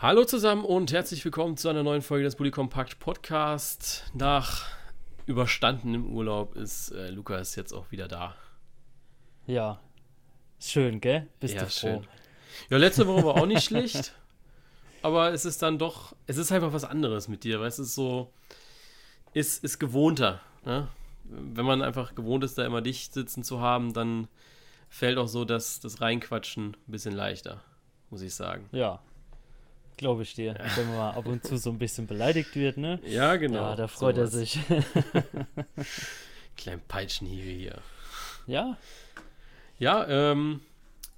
Hallo zusammen und herzlich willkommen zu einer neuen Folge des Bully Compact Podcast. Nach überstandenem Urlaub ist äh, Lukas jetzt auch wieder da. Ja, schön, gell? Bist ja, du froh? schön. Ja, letzte Woche war auch nicht schlecht, aber es ist dann doch, es ist einfach was anderes mit dir, weil es ist so, ist, ist gewohnter. Ne? Wenn man einfach gewohnt ist, da immer dicht sitzen zu haben, dann fällt auch so das, das Reinquatschen ein bisschen leichter, muss ich sagen. Ja, glaube ich dir. Wenn man mal ab und zu so ein bisschen beleidigt wird, ne? Ja, genau. Ja, da freut sowas. er sich. Kleinen Peitschenhiebe hier. Ja. Ja, ähm,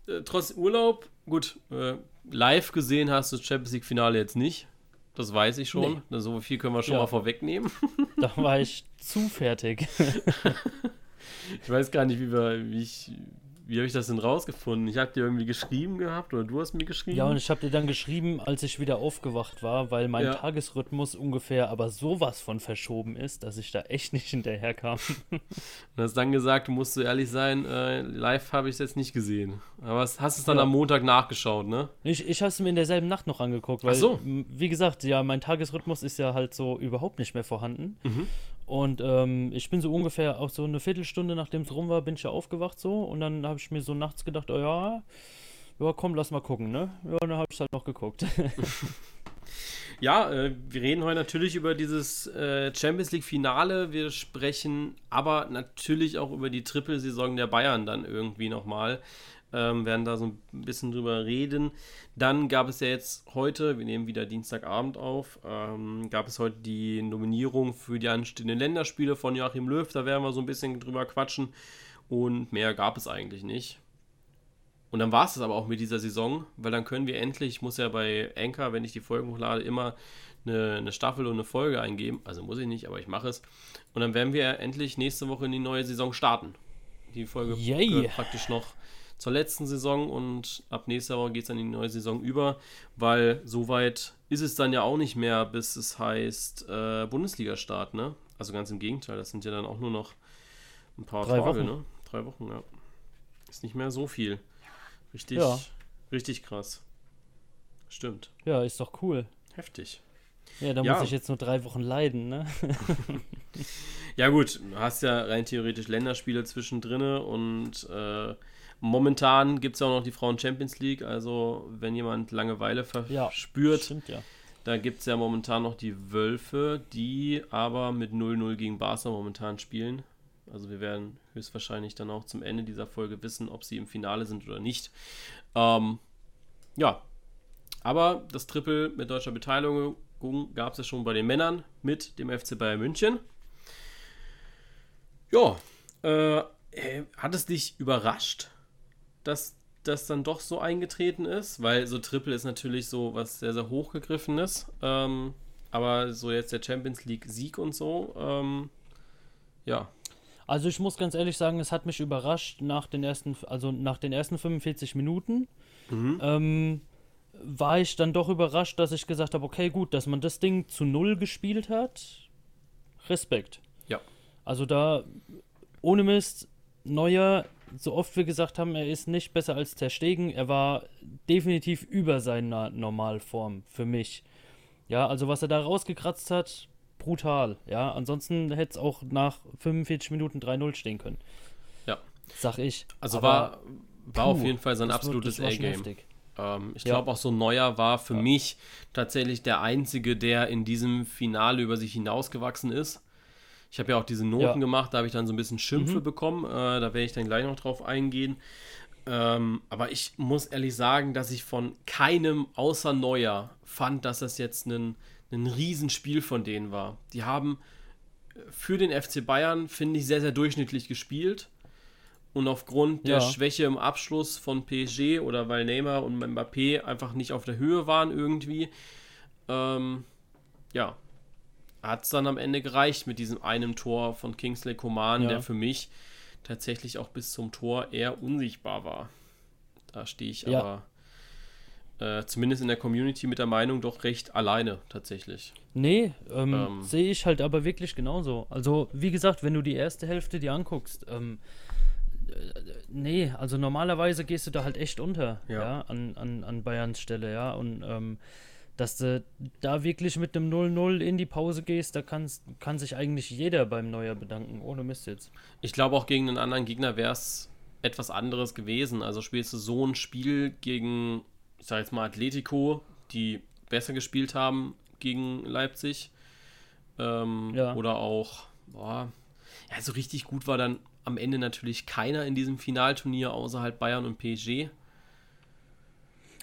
äh, trotz Urlaub, gut, äh, live gesehen hast du das Champions League Finale jetzt nicht. Das weiß ich schon. Nee. So viel können wir schon ja. mal vorwegnehmen. Da war ich zu fertig. ich weiß gar nicht, wie, wir, wie, ich, wie habe ich das denn rausgefunden? Ich habe dir irgendwie geschrieben gehabt oder du hast mir geschrieben? Ja, und ich habe dir dann geschrieben, als ich wieder aufgewacht war, weil mein ja. Tagesrhythmus ungefähr aber sowas von verschoben ist, dass ich da echt nicht hinterherkam. und hast dann gesagt, du musst so ehrlich sein, äh, live habe ich es jetzt nicht gesehen. Aber hast es dann ja. am Montag nachgeschaut, ne? Ich, ich habe es mir in derselben Nacht noch angeguckt, weil, Ach so. wie gesagt, ja, mein Tagesrhythmus ist ja halt so überhaupt nicht mehr vorhanden. Mhm. Und ähm, ich bin so ungefähr auch so eine Viertelstunde, nachdem es rum war, bin ich ja aufgewacht so. Und dann habe ich mir so nachts gedacht, oh ja, ja, komm, lass mal gucken, ne? Ja, und dann habe ich halt noch geguckt. ja, äh, wir reden heute natürlich über dieses äh, Champions League Finale. Wir sprechen aber natürlich auch über die Trippelsaison der Bayern dann irgendwie nochmal ähm, werden da so ein bisschen drüber reden. Dann gab es ja jetzt heute, wir nehmen wieder Dienstagabend auf, ähm, gab es heute die Nominierung für die anstehenden Länderspiele von Joachim Löw. Da werden wir so ein bisschen drüber quatschen. Und mehr gab es eigentlich nicht. Und dann war es das aber auch mit dieser Saison, weil dann können wir endlich, ich muss ja bei Anchor, wenn ich die Folgen hochlade, immer eine, eine, Staffel und eine Folge eingeben. Also muss ich nicht, aber ich mache es. Und dann werden wir endlich nächste Woche in die neue Saison starten. Die Folge Yay. praktisch noch zur letzten Saison und ab nächster Woche geht es dann in die neue Saison über, weil soweit ist es dann ja auch nicht mehr, bis es heißt äh, Bundesliga-Start, ne? Also ganz im Gegenteil, das sind ja dann auch nur noch ein paar Drei Tage, Wochen. ne? Drei Wochen, ja. Ist nicht mehr so viel. Richtig, ja. richtig krass. Stimmt. Ja, ist doch cool. Heftig. Ja, da ja. muss ich jetzt nur drei Wochen leiden, ne? ja, gut, du hast ja rein theoretisch Länderspiele zwischendrin und äh, Momentan gibt es ja auch noch die Frauen Champions League, also wenn jemand Langeweile verspürt, ja, stimmt, ja. da gibt es ja momentan noch die Wölfe, die aber mit 0-0 gegen Barca momentan spielen. Also wir werden höchstwahrscheinlich dann auch zum Ende dieser Folge wissen, ob sie im Finale sind oder nicht. Ähm, ja, aber das Triple mit deutscher Beteiligung gab es ja schon bei den Männern mit dem FC Bayern München. Ja, äh, hat es dich überrascht, dass das dann doch so eingetreten ist, weil so Triple ist natürlich so was sehr, sehr hochgegriffenes. Ähm, aber so jetzt der Champions League-Sieg und so, ähm, ja. Also ich muss ganz ehrlich sagen, es hat mich überrascht nach den ersten, also nach den ersten 45 Minuten. Mhm. Ähm, war ich dann doch überrascht, dass ich gesagt habe, okay, gut, dass man das Ding zu null gespielt hat. Respekt. Ja. Also da, ohne Mist, Neuer so oft wir gesagt haben, er ist nicht besser als Ter Stegen, er war definitiv über seiner Normalform für mich. Ja, also was er da rausgekratzt hat, brutal. Ja, ansonsten hätte es auch nach 45 Minuten 3-0 stehen können. Ja. Sag ich. Also Aber, war, war puh, auf jeden Fall sein absolutes A-Game. Ähm, ich glaube auch so Neuer war für ja. mich tatsächlich der Einzige, der in diesem Finale über sich hinausgewachsen ist. Ich habe ja auch diese Noten ja. gemacht, da habe ich dann so ein bisschen Schimpfe mhm. bekommen. Äh, da werde ich dann gleich noch drauf eingehen. Ähm, aber ich muss ehrlich sagen, dass ich von keinem außer Neuer fand, dass das jetzt ein, ein Riesenspiel von denen war. Die haben äh, für den FC Bayern, finde ich, sehr, sehr durchschnittlich gespielt. Und aufgrund der Schwäche im Abschluss von PSG oder weil Neymar und Mbappé einfach nicht auf der Höhe waren irgendwie, ähm, ja, hat es dann am Ende gereicht mit diesem einen Tor von Kingsley Coman, ja. der für mich tatsächlich auch bis zum Tor eher unsichtbar war. Da stehe ich ja. aber äh, zumindest in der Community mit der Meinung doch recht alleine tatsächlich. Nee, ähm, ähm, sehe ich halt aber wirklich genauso. Also, wie gesagt, wenn du die erste Hälfte dir anguckst, ähm, äh, nee, also normalerweise gehst du da halt echt unter, ja, ja an, an, an Bayerns Stelle, ja. Und ähm, dass du da wirklich mit einem 0-0 in die Pause gehst, da kann's, kann sich eigentlich jeder beim Neuer bedanken, ohne Mist jetzt. Ich glaube auch gegen einen anderen Gegner wäre es etwas anderes gewesen. Also spielst du so ein Spiel gegen, ich sag jetzt mal Atletico, die besser gespielt haben gegen Leipzig. Ähm, ja. Oder auch, boah, ja, so richtig gut war dann am Ende natürlich keiner in diesem Finalturnier, außer halt Bayern und PSG.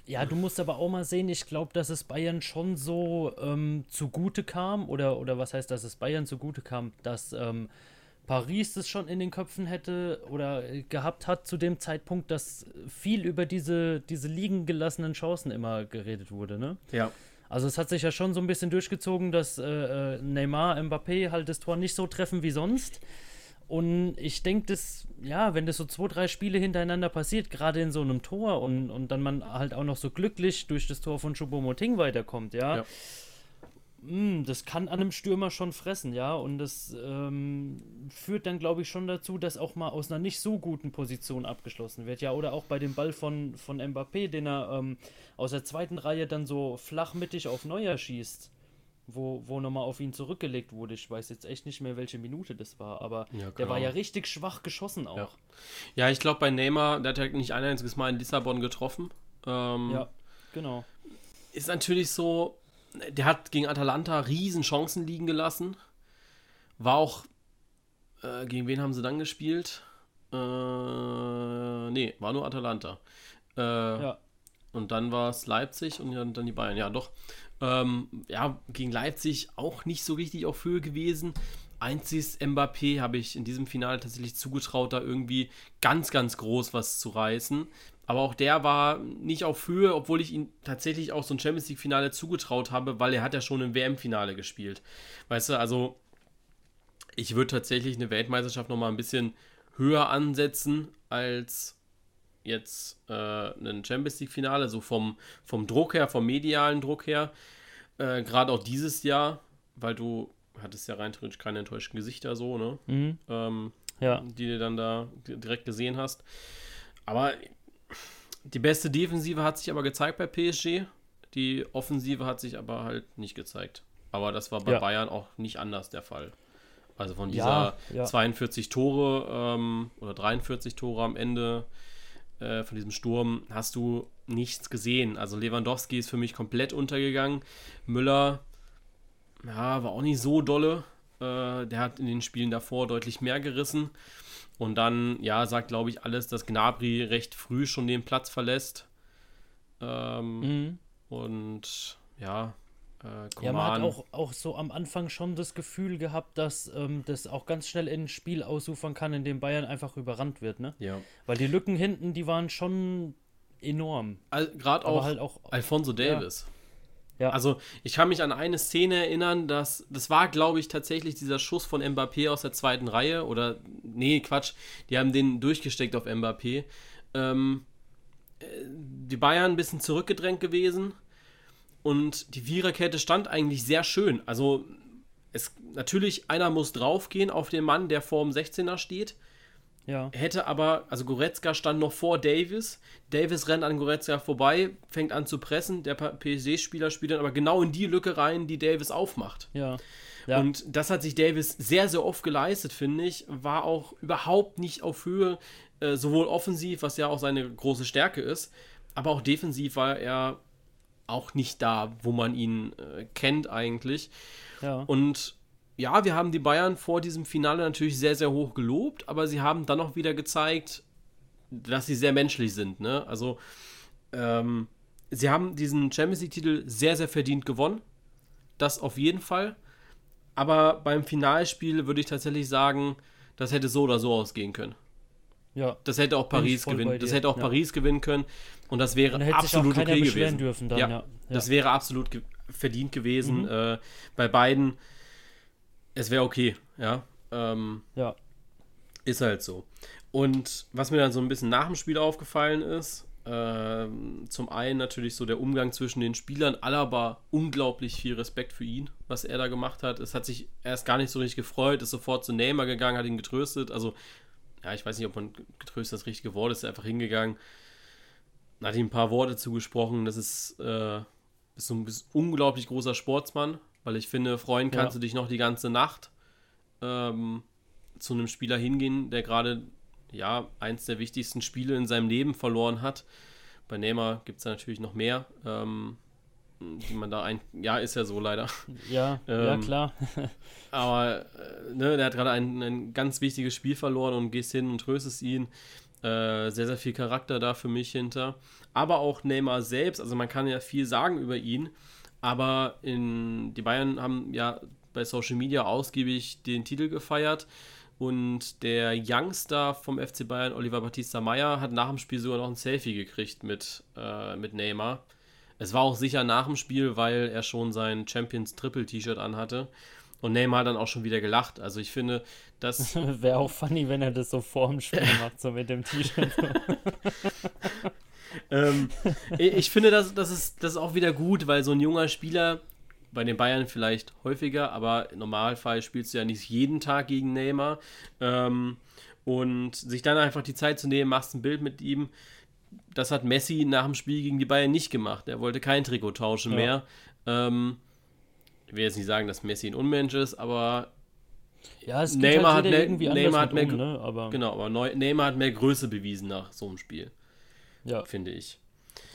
Ja, du musst aber auch mal sehen, ich glaube, dass es Bayern schon so ähm, zugute kam, oder, oder was heißt, dass es Bayern zugute kam, dass ähm, Paris das schon in den Köpfen hätte oder gehabt hat zu dem Zeitpunkt, dass viel über diese, diese liegen gelassenen Chancen immer geredet wurde, ne? Ja. Also es hat sich ja schon so ein bisschen durchgezogen, dass äh, äh Neymar, Mbappé halt das Tor nicht so treffen wie sonst. Und ich denke, dass, ja, wenn das so zwei, drei Spiele hintereinander passiert, gerade in so einem Tor und, und dann man halt auch noch so glücklich durch das Tor von Choupo-Moting weiterkommt, ja, ja. Mh, hm, das kann an einem Stürmer schon fressen, ja, und das ähm, führt dann, glaube ich, schon dazu, dass auch mal aus einer nicht so guten Position abgeschlossen wird, ja, oder auch bei dem Ball von, von Mbappé, den er ähm, aus der zweiten Reihe dann so flachmittig auf Neuer schießt wo, wo nochmal auf ihn zurückgelegt wurde. Ich weiß jetzt echt nicht mehr, welche Minute das war, aber ja, der war ja richtig schwach geschossen auch. Ja, ja ich glaube bei Neymar, der hat ja nicht ein einziges Mal in Lissabon getroffen. Ähm, ja, genau. Ist natürlich so, der hat gegen Atalanta riesen Chancen liegen gelassen. War auch, äh, gegen wen haben sie dann gespielt? Äh, nee, war nur Atalanta. Äh, ja. Und dann war es Leipzig und dann, dann die Bayern. Ja, doch. Ähm, ja, gegen Leipzig auch nicht so richtig auf Höhe gewesen. Einziges Mbappé habe ich in diesem Finale tatsächlich zugetraut, da irgendwie ganz, ganz groß was zu reißen. Aber auch der war nicht auf Höhe, obwohl ich ihn tatsächlich auch so ein Champions League-Finale zugetraut habe, weil er hat ja schon im WM-Finale gespielt. Weißt du, also ich würde tatsächlich eine Weltmeisterschaft nochmal ein bisschen höher ansetzen als jetzt äh, ein Champions League-Finale, so vom, vom Druck her, vom medialen Druck her. Äh, Gerade auch dieses Jahr, weil du hattest ja rein theoretisch keine enttäuschten Gesichter so, ne? Mhm. Ähm, ja. Die du dann da direkt gesehen hast. Aber die beste Defensive hat sich aber gezeigt bei PSG. Die Offensive hat sich aber halt nicht gezeigt. Aber das war bei ja. Bayern auch nicht anders der Fall. Also von dieser ja, ja. 42 Tore ähm, oder 43 Tore am Ende äh, von diesem Sturm hast du nichts gesehen. Also Lewandowski ist für mich komplett untergegangen. Müller, ja, war auch nicht so dolle. Äh, der hat in den Spielen davor deutlich mehr gerissen. Und dann, ja, sagt, glaube ich, alles, dass Gnabry recht früh schon den Platz verlässt. Ähm, mhm. Und ja, äh, ja, man hat auch, auch so am Anfang schon das Gefühl gehabt, dass ähm, das auch ganz schnell in ein Spiel ausufern kann, in dem Bayern einfach überrannt wird, ne? Ja. Weil die Lücken hinten, die waren schon enorm. Gerade auch, halt auch Alfonso Davis. Ja. ja. Also, ich kann mich an eine Szene erinnern, dass das war, glaube ich, tatsächlich dieser Schuss von Mbappé aus der zweiten Reihe. Oder, nee, Quatsch, die haben den durchgesteckt auf Mbappé. Ähm, äh, die Bayern ein bisschen zurückgedrängt gewesen und die Viererkette stand eigentlich sehr schön. Also, es, natürlich, einer muss draufgehen auf den Mann, der vor dem 16er steht. Ja. Hätte aber, also Goretzka stand noch vor Davis. Davis rennt an Goretzka vorbei, fängt an zu pressen. Der PSG-Spieler spielt dann aber genau in die Lücke rein, die Davis aufmacht. Ja. ja. Und das hat sich Davis sehr, sehr oft geleistet, finde ich. War auch überhaupt nicht auf Höhe, äh, sowohl offensiv, was ja auch seine große Stärke ist, aber auch defensiv war er auch nicht da, wo man ihn äh, kennt eigentlich. Ja. Und ja, wir haben die Bayern vor diesem Finale natürlich sehr, sehr hoch gelobt, aber sie haben dann auch wieder gezeigt, dass sie sehr menschlich sind. Ne? Also, ähm, sie haben diesen Champions League-Titel sehr, sehr verdient gewonnen. Das auf jeden Fall. Aber beim Finalspiel würde ich tatsächlich sagen, das hätte so oder so ausgehen können. Ja. Das hätte auch Paris gewinnen. Das hätte auch ja. Paris gewinnen können und das wäre und absolut sich auch okay gewesen. Dürfen dann, ja. ja. Das wäre absolut ge verdient gewesen. Mhm. Äh, bei beiden. Es wäre okay, ja. Ähm, ja. Ist halt so. Und was mir dann so ein bisschen nach dem Spiel aufgefallen ist, äh, zum einen natürlich so der Umgang zwischen den Spielern. Alaba unglaublich viel Respekt für ihn, was er da gemacht hat. Es hat sich erst gar nicht so richtig gefreut, ist sofort zu Neymar gegangen, hat ihn getröstet. Also ja, ich weiß nicht, ob man getröstet das richtige Wort ist, einfach hingegangen, hat ihm ein paar Worte zugesprochen. Das ist, äh, bist ein bist unglaublich großer Sportsmann, weil ich finde, freuen kannst ja. du dich noch die ganze Nacht ähm, zu einem Spieler hingehen, der gerade ja eins der wichtigsten Spiele in seinem Leben verloren hat. Bei Neymar gibt es da natürlich noch mehr. Ähm, die man da ein. Ja, ist ja so leider. Ja, ähm, ja klar. aber äh, ne, der hat gerade ein, ein ganz wichtiges Spiel verloren und gehst hin und tröstest ihn. Äh, sehr, sehr viel Charakter da für mich hinter. Aber auch Neymar selbst, also man kann ja viel sagen über ihn, aber in, die Bayern haben ja bei Social Media ausgiebig den Titel gefeiert. Und der Youngster vom FC Bayern, Oliver Battista Meyer, hat nach dem Spiel sogar noch ein Selfie gekriegt mit, äh, mit Neymar. Es war auch sicher nach dem Spiel, weil er schon sein Champions Triple T-Shirt anhatte. Und Neymar hat dann auch schon wieder gelacht. Also ich finde, das. Wäre auch funny, wenn er das so vor dem Spiel macht, so mit dem T-Shirt. ähm, ich finde, das, das, ist, das ist auch wieder gut, weil so ein junger Spieler, bei den Bayern vielleicht häufiger, aber im Normalfall spielst du ja nicht jeden Tag gegen Neymar. Ähm, und sich dann einfach die Zeit zu nehmen, machst ein Bild mit ihm das hat Messi nach dem Spiel gegen die Bayern nicht gemacht. Er wollte kein Trikot tauschen ja. mehr. Ähm, ich will jetzt nicht sagen, dass Messi ein Unmensch ist, aber ja, es Neymar halt hat mehr, irgendwie Neymar hat mehr, um, ne? aber genau, aber Neymar hat mehr Größe bewiesen nach so einem Spiel. Ja. Finde ich.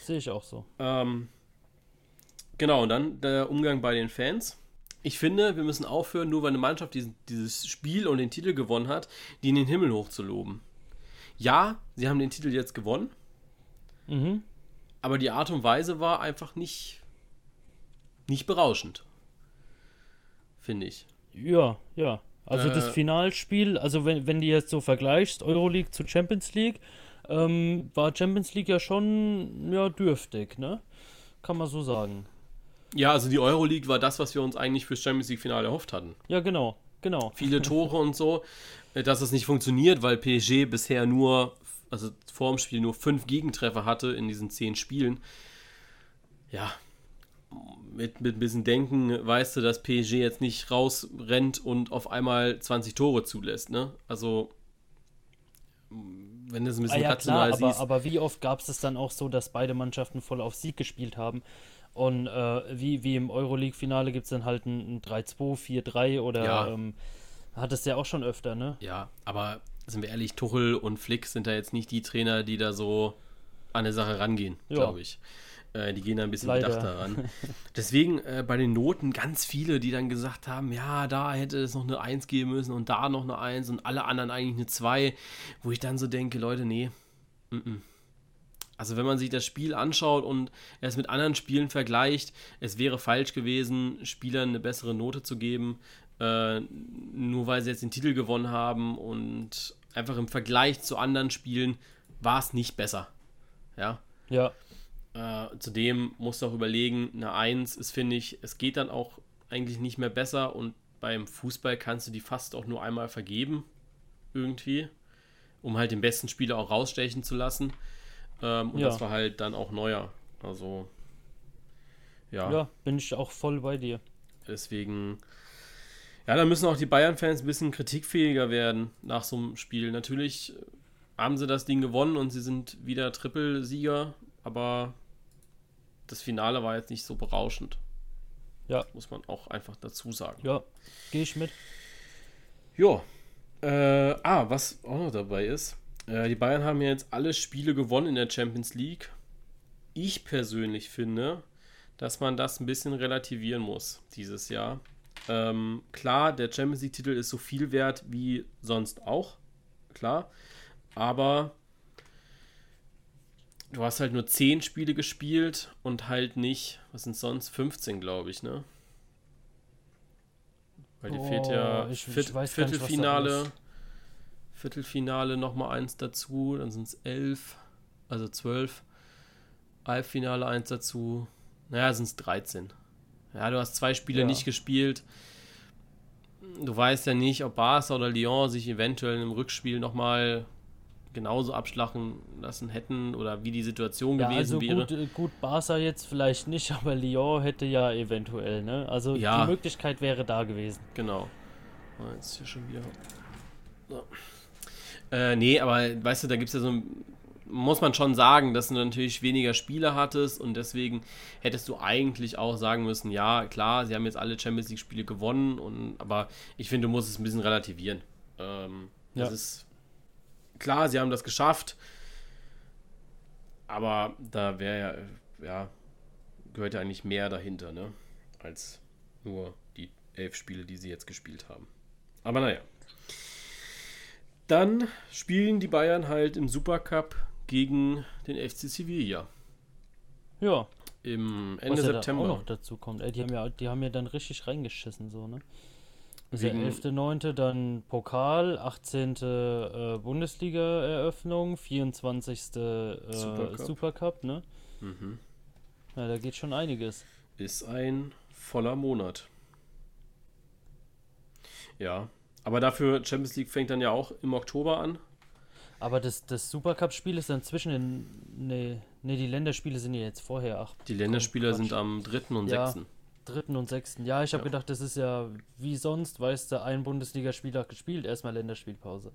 Sehe ich auch so. Ähm, genau, und dann der Umgang bei den Fans. Ich finde, wir müssen aufhören, nur weil eine Mannschaft diesen, dieses Spiel und den Titel gewonnen hat, die in den Himmel hochzuloben. Ja, sie haben den Titel jetzt gewonnen. Mhm. Aber die Art und Weise war einfach nicht, nicht berauschend. Finde ich. Ja, ja. Also äh, das Finalspiel, also wenn, wenn du jetzt so vergleichst, Euroleague zu Champions League, ähm, war Champions League ja schon ja, dürftig, ne? Kann man so sagen. Ja, also die Euroleague war das, was wir uns eigentlich fürs Champions League-Finale erhofft hatten. Ja, genau, genau. Viele Tore und so. Äh, dass es nicht funktioniert, weil PSG bisher nur also vor dem Spiel nur fünf Gegentreffer hatte in diesen zehn Spielen. Ja, mit, mit ein bisschen Denken weißt du, dass PSG jetzt nicht rausrennt und auf einmal 20 Tore zulässt, ne? Also, wenn du es ein bisschen ah, ja, klar, aber, siehst. Aber wie oft gab es es dann auch so, dass beide Mannschaften voll auf Sieg gespielt haben? Und äh, wie, wie im Euroleague-Finale gibt es dann halt ein, ein 3-2, 4-3 oder ja. ähm, hat es ja auch schon öfter, ne? Ja, aber sind wir ehrlich, Tuchel und Flick sind da jetzt nicht die Trainer, die da so an eine Sache rangehen, glaube ich. Äh, die gehen da ein bisschen Leider. bedachter ran. Deswegen äh, bei den Noten ganz viele, die dann gesagt haben, ja, da hätte es noch eine 1 geben müssen und da noch eine 1 und alle anderen eigentlich eine 2, wo ich dann so denke, Leute, nee. Mm -mm. Also wenn man sich das Spiel anschaut und es mit anderen Spielen vergleicht, es wäre falsch gewesen, Spielern eine bessere Note zu geben, äh, nur weil sie jetzt den Titel gewonnen haben und einfach im Vergleich zu anderen Spielen war es nicht besser. Ja. Ja. Äh, zudem musst du auch überlegen, eine 1 ist, finde ich, es geht dann auch eigentlich nicht mehr besser und beim Fußball kannst du die fast auch nur einmal vergeben. Irgendwie. Um halt den besten Spieler auch rausstechen zu lassen. Ähm, und ja. das war halt dann auch neuer. Also. Ja. Ja, bin ich auch voll bei dir. Deswegen ja, da müssen auch die Bayern-Fans ein bisschen kritikfähiger werden nach so einem Spiel. Natürlich haben sie das Ding gewonnen und sie sind wieder Trippelsieger, aber das Finale war jetzt nicht so berauschend. Ja. Das muss man auch einfach dazu sagen. Ja, gehe ich mit. Jo. Äh, ah, was auch noch dabei ist, äh, die Bayern haben ja jetzt alle Spiele gewonnen in der Champions League. Ich persönlich finde, dass man das ein bisschen relativieren muss dieses Jahr. Ähm, klar, der Champions League-Titel ist so viel wert wie sonst auch. Klar. Aber du hast halt nur 10 Spiele gespielt und halt nicht, was sind sonst? 15, glaube ich, ne? Weil dir oh, fehlt ja ich, Viert, ich Viertelfinale. Nicht, Viertelfinale nochmal eins dazu, dann sind es elf, also zwölf. Halbfinale eins dazu. Naja, sind es 13. Ja, du hast zwei Spiele ja. nicht gespielt. Du weißt ja nicht, ob Barca oder Lyon sich eventuell im Rückspiel nochmal genauso abschlachen lassen hätten oder wie die Situation ja, gewesen also wäre. Gut, gut, Barca jetzt vielleicht nicht, aber Lyon hätte ja eventuell, ne? Also ja. die Möglichkeit wäre da gewesen. Genau. Oh, jetzt hier schon wieder. So. Äh, nee, aber weißt du, da gibt es ja so muss man schon sagen, dass du natürlich weniger Spiele hattest und deswegen hättest du eigentlich auch sagen müssen, ja, klar, sie haben jetzt alle Champions League-Spiele gewonnen, und, aber ich finde, du musst es ein bisschen relativieren. Ähm, ja. Das ist klar, sie haben das geschafft, aber da wäre ja, ja, gehört ja eigentlich mehr dahinter, ne? Als nur die elf Spiele, die sie jetzt gespielt haben. Aber naja. Dann spielen die Bayern halt im Supercup gegen den FC Sevilla. Ja. Im Ende Was ja September. Da auch noch dazu kommt. Ey, die haben ja, die haben ja dann richtig reingeschissen, so, ne? Also Wegen 11.9. dann Pokal, 18. Äh, Bundesliga-Eröffnung, 24. Äh, Supercup. Supercup, ne? Mhm. Ja, da geht schon einiges. Ist ein voller Monat. Ja, aber dafür Champions League fängt dann ja auch im Oktober an. Aber das, das Supercup-Spiel ist dann zwischen den. Nee, nee, die Länderspiele sind ja jetzt vorher. Ach, die Länderspiele komm, sind am 3. und ja, 6. 3. und 6. Ja, ich habe ja. gedacht, das ist ja wie sonst, weißt du, ein Bundesligaspieltag gespielt, erstmal Länderspielpause.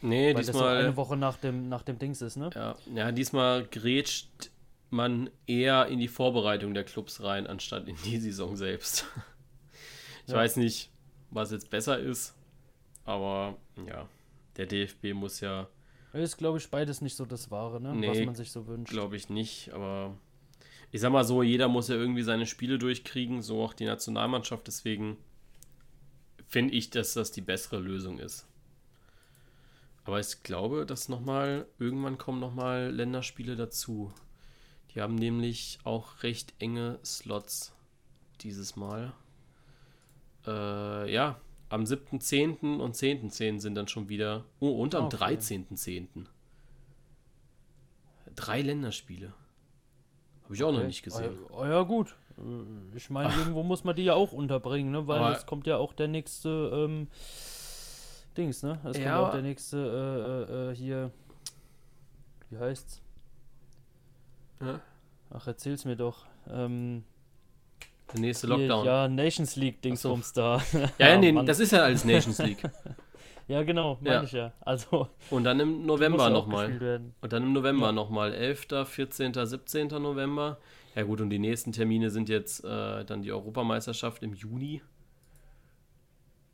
Nee, Weil diesmal. Das eine Woche nach dem, nach dem Dings ist, ne? Ja, ja diesmal grätscht man eher in die Vorbereitung der Clubs rein, anstatt in die Saison selbst. Ich ja. weiß nicht, was jetzt besser ist. Aber ja, der DFB muss ja. Ist, glaube ich, beides nicht so das Wahre, ne? Nee, was man sich so wünscht. Glaube ich nicht, aber ich sag mal so, jeder muss ja irgendwie seine Spiele durchkriegen, so auch die Nationalmannschaft. Deswegen finde ich, dass das die bessere Lösung ist. Aber ich glaube, dass nochmal, irgendwann kommen nochmal Länderspiele dazu. Die haben nämlich auch recht enge Slots dieses Mal. Äh, ja, am 7.10. und 10.10. sind dann schon wieder. Oh, und am okay. 13.10. Drei Länderspiele. Habe ich auch okay. noch nicht gesehen. Oh, ja, gut. Äh, ich meine, irgendwo muss man die ja auch unterbringen, ne? Weil es kommt ja auch der nächste ähm, Dings, ne? Es ja, kommt auch der nächste äh, äh, äh, hier. Wie heißt's? Ja? Ach, erzähl's mir doch. Ähm, der nächste Lockdown. Ja, Nations League Dingsbums so. da. Ja, ja, nee, das ist ja alles Nations League. ja, genau, meine ja. ich ja. Also, und dann im November nochmal. Und dann im November ja. nochmal. 11., 14., 17. November. Ja gut, und die nächsten Termine sind jetzt äh, dann die Europameisterschaft im Juni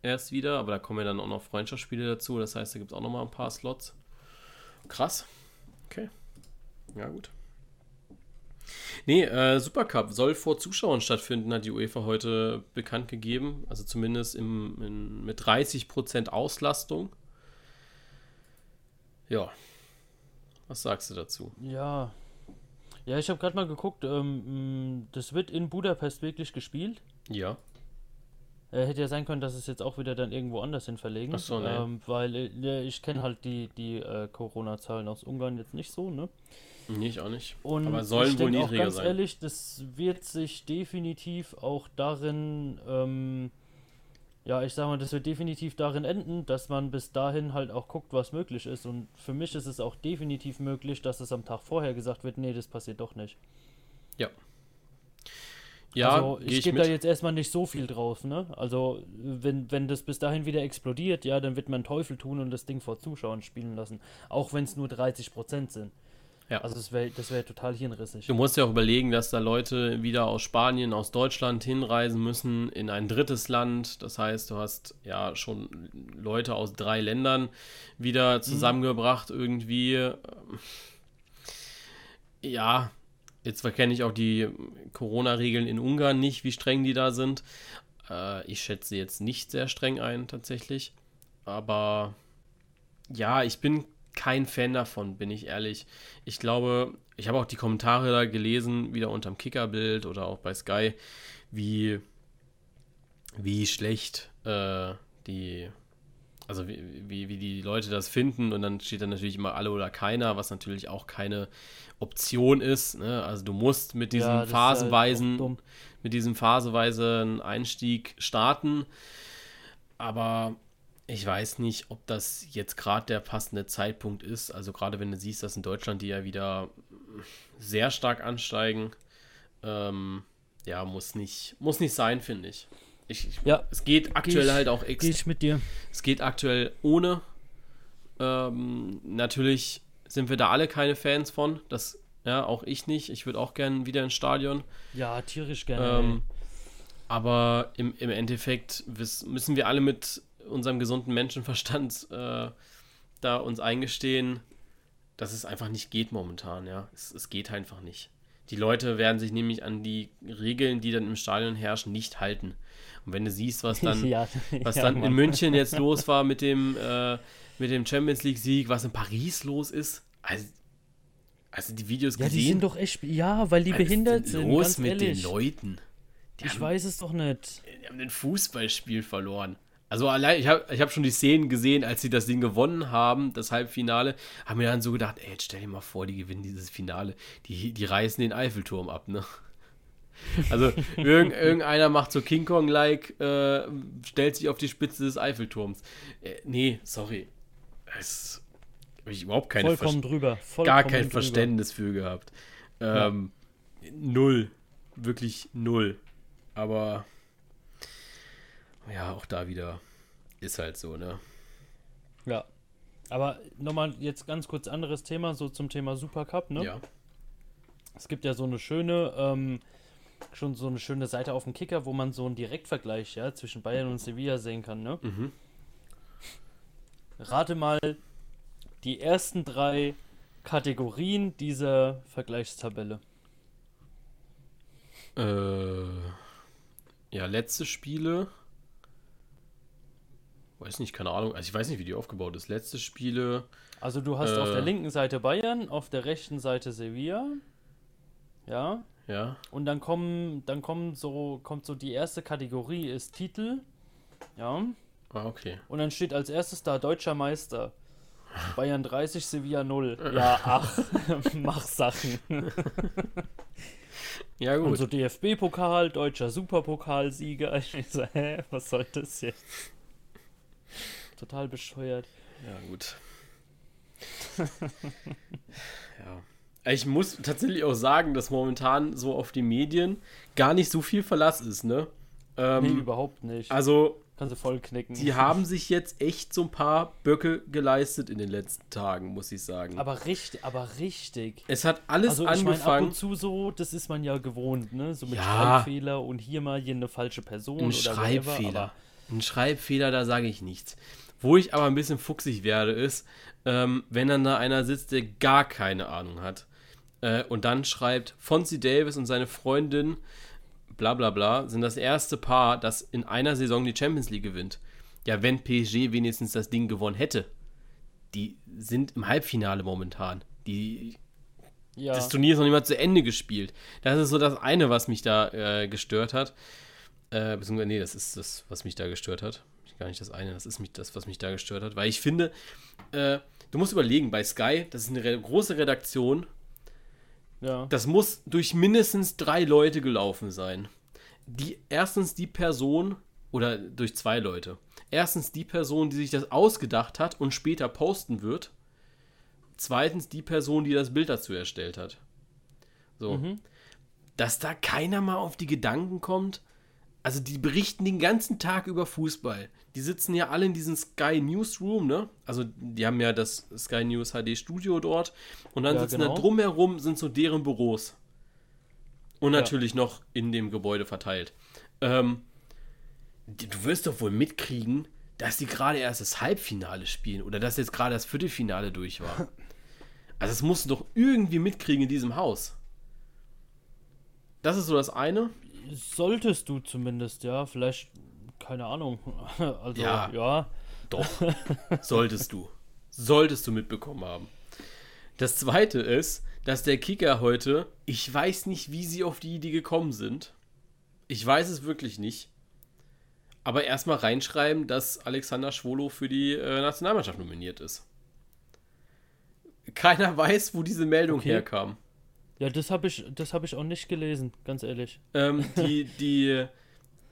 erst wieder, aber da kommen ja dann auch noch Freundschaftsspiele dazu, das heißt, da gibt es auch nochmal ein paar Slots. Krass. Okay. Ja, gut. Nee, äh, Supercup soll vor Zuschauern stattfinden, hat die UEFA heute bekannt gegeben. Also zumindest im, in, mit 30% Auslastung. Ja. Was sagst du dazu? Ja. Ja, ich habe gerade mal geguckt. Ähm, das wird in Budapest wirklich gespielt. Ja. Äh, hätte ja sein können, dass es jetzt auch wieder dann irgendwo anders hin verlegen. Ach so, nee. ähm, weil äh, ich kenne halt die, die äh, Corona-Zahlen aus Ungarn jetzt nicht so, ne? Nee, ich auch nicht. Und Aber sollen wohl niedriger auch ganz sein. ehrlich, das wird sich definitiv auch darin, ähm, ja, ich sag mal, das wird definitiv darin enden, dass man bis dahin halt auch guckt, was möglich ist. Und für mich ist es auch definitiv möglich, dass es am Tag vorher gesagt wird, nee, das passiert doch nicht. Ja. Ja, also ich, ich gebe da jetzt erstmal nicht so viel drauf, ne? Also, wenn, wenn das bis dahin wieder explodiert, ja, dann wird man Teufel tun und das Ding vor Zuschauern spielen lassen. Auch wenn es nur 30% sind. Ja. Also das wäre das wär total hirnrissig. Du musst ja auch überlegen, dass da Leute wieder aus Spanien, aus Deutschland hinreisen müssen in ein drittes Land. Das heißt, du hast ja schon Leute aus drei Ländern wieder mhm. zusammengebracht mhm. irgendwie. Ja, jetzt verkenne ich auch die Corona-Regeln in Ungarn nicht, wie streng die da sind. Äh, ich schätze jetzt nicht sehr streng ein, tatsächlich. Aber ja, ich bin kein Fan davon, bin ich ehrlich. Ich glaube, ich habe auch die Kommentare da gelesen, wieder unterm Kickerbild oder auch bei Sky, wie, wie schlecht äh, die, also wie, wie, wie die Leute das finden. Und dann steht da natürlich immer alle oder keiner, was natürlich auch keine Option ist. Ne? Also du musst mit diesem ja, phasenweisen, halt mit diesem phasenweisen Einstieg starten. Aber ich weiß nicht, ob das jetzt gerade der passende Zeitpunkt ist. Also gerade wenn du siehst, dass in Deutschland die ja wieder sehr stark ansteigen, ähm, ja, muss nicht, muss nicht sein, finde ich. ich. Ja. Es geht aktuell ich, halt auch extra. ich mit dir. Es geht aktuell ohne. Ähm, natürlich sind wir da alle keine Fans von. Das, ja, auch ich nicht. Ich würde auch gerne wieder ins Stadion. Ja, tierisch gerne. Ähm, aber im, im Endeffekt müssen wir alle mit unserem gesunden Menschenverstand äh, da uns eingestehen, dass es einfach nicht geht momentan, ja. Es, es geht einfach nicht. Die Leute werden sich nämlich an die Regeln, die dann im Stadion herrschen, nicht halten. Und wenn du siehst, was dann, ja, was ja, dann in München jetzt los war mit dem, äh, mit dem Champions League-Sieg, was in Paris los ist, also, also die Videos ja, gesehen. Ja, die sind doch echt, ja, weil die behindert sind. Los mit ehrlich. den Leuten. Die ich haben, weiß es doch nicht. Die haben ein Fußballspiel verloren. Also allein, ich habe ich hab schon die Szenen gesehen, als sie das Ding gewonnen haben, das Halbfinale, haben mir dann so gedacht, ey, jetzt stell dir mal vor, die gewinnen dieses Finale. Die, die reißen den Eiffelturm ab, ne? Also irgend, irgendeiner macht so King Kong-like, äh, stellt sich auf die Spitze des Eiffelturms. Äh, nee, sorry. Das habe ich überhaupt keine Vollkommen Ver drüber. Vollkommen gar kein drüber. Verständnis für gehabt. Ähm, ja. Null. Wirklich null. Aber ja, auch da wieder ist halt so, ne? Ja. Aber nochmal jetzt ganz kurz anderes Thema, so zum Thema Supercup, ne? Ja. Es gibt ja so eine schöne, ähm, schon so eine schöne Seite auf dem Kicker, wo man so einen Direktvergleich ja, zwischen Bayern und Sevilla sehen kann, ne? Mhm. Rate mal die ersten drei Kategorien dieser Vergleichstabelle. Äh, ja, letzte Spiele. Weiß nicht, keine Ahnung. Also ich weiß nicht, wie die aufgebaut ist. Letzte Spiele. Also du hast äh, auf der linken Seite Bayern, auf der rechten Seite Sevilla. Ja. Ja. Und dann kommen, dann kommen so, kommt so die erste Kategorie ist Titel. Ja. Ah, okay. Und dann steht als erstes da Deutscher Meister. Bayern 30, Sevilla 0. Ja, ach, mach Sachen. ja, gut. Und so DFB-Pokal, deutscher Superpokalsieger. Ich so, hä, was soll das jetzt? Total bescheuert. Ja, gut. ja. Ich muss tatsächlich auch sagen, dass momentan so auf die Medien gar nicht so viel Verlass ist, ne? Ähm, nee, überhaupt nicht. Also, Kannst du voll knicken. Die haben sich jetzt echt so ein paar Böcke geleistet in den letzten Tagen, muss ich sagen. Aber richtig, aber richtig. Es hat alles also, angefangen. Ich mein, ab und zu so, das ist man ja gewohnt, ne? So mit ja, Schreibfehler und hier mal hier eine falsche Person. Ein Schreibfehler. Whatever, ein Schreibfehler, da sage ich nichts. Wo ich aber ein bisschen fuchsig werde, ist, ähm, wenn dann da einer sitzt, der gar keine Ahnung hat. Äh, und dann schreibt Fonzie Davis und seine Freundin bla bla bla, sind das erste Paar, das in einer Saison die Champions League gewinnt. Ja, wenn PSG wenigstens das Ding gewonnen hätte. Die sind im Halbfinale momentan. Die, ja. Das Turnier ist noch nicht mal zu Ende gespielt. Das ist so das eine, was mich da äh, gestört hat. Äh, beziehungsweise, nee, das ist das, was mich da gestört hat. Gar nicht das eine, das ist mich, das, was mich da gestört hat. Weil ich finde, äh, du musst überlegen, bei Sky, das ist eine re große Redaktion, ja. Das muss durch mindestens drei Leute gelaufen sein. Die, erstens die Person, oder durch zwei Leute. Erstens die Person, die sich das ausgedacht hat und später posten wird. Zweitens die Person, die das Bild dazu erstellt hat. So. Mhm. Dass da keiner mal auf die Gedanken kommt, also die berichten den ganzen Tag über Fußball. Die sitzen ja alle in diesem Sky Newsroom, ne? Also die haben ja das Sky News HD Studio dort und dann ja, sitzen genau. da drumherum sind so deren Büros. Und natürlich ja. noch in dem Gebäude verteilt. Ähm, du wirst doch wohl mitkriegen, dass die gerade erst das Halbfinale spielen oder dass jetzt gerade das Viertelfinale durch war. Also das musst du doch irgendwie mitkriegen in diesem Haus. Das ist so das eine. Solltest du zumindest, ja. Vielleicht, keine Ahnung. Also, ja. ja. Doch. Solltest du. Solltest du mitbekommen haben. Das zweite ist, dass der Kicker heute, ich weiß nicht, wie sie auf die Idee gekommen sind. Ich weiß es wirklich nicht. Aber erstmal reinschreiben, dass Alexander Schwolo für die äh, Nationalmannschaft nominiert ist. Keiner weiß, wo diese Meldung okay. herkam. Ja, das habe ich, hab ich auch nicht gelesen, ganz ehrlich. Ähm, die, die,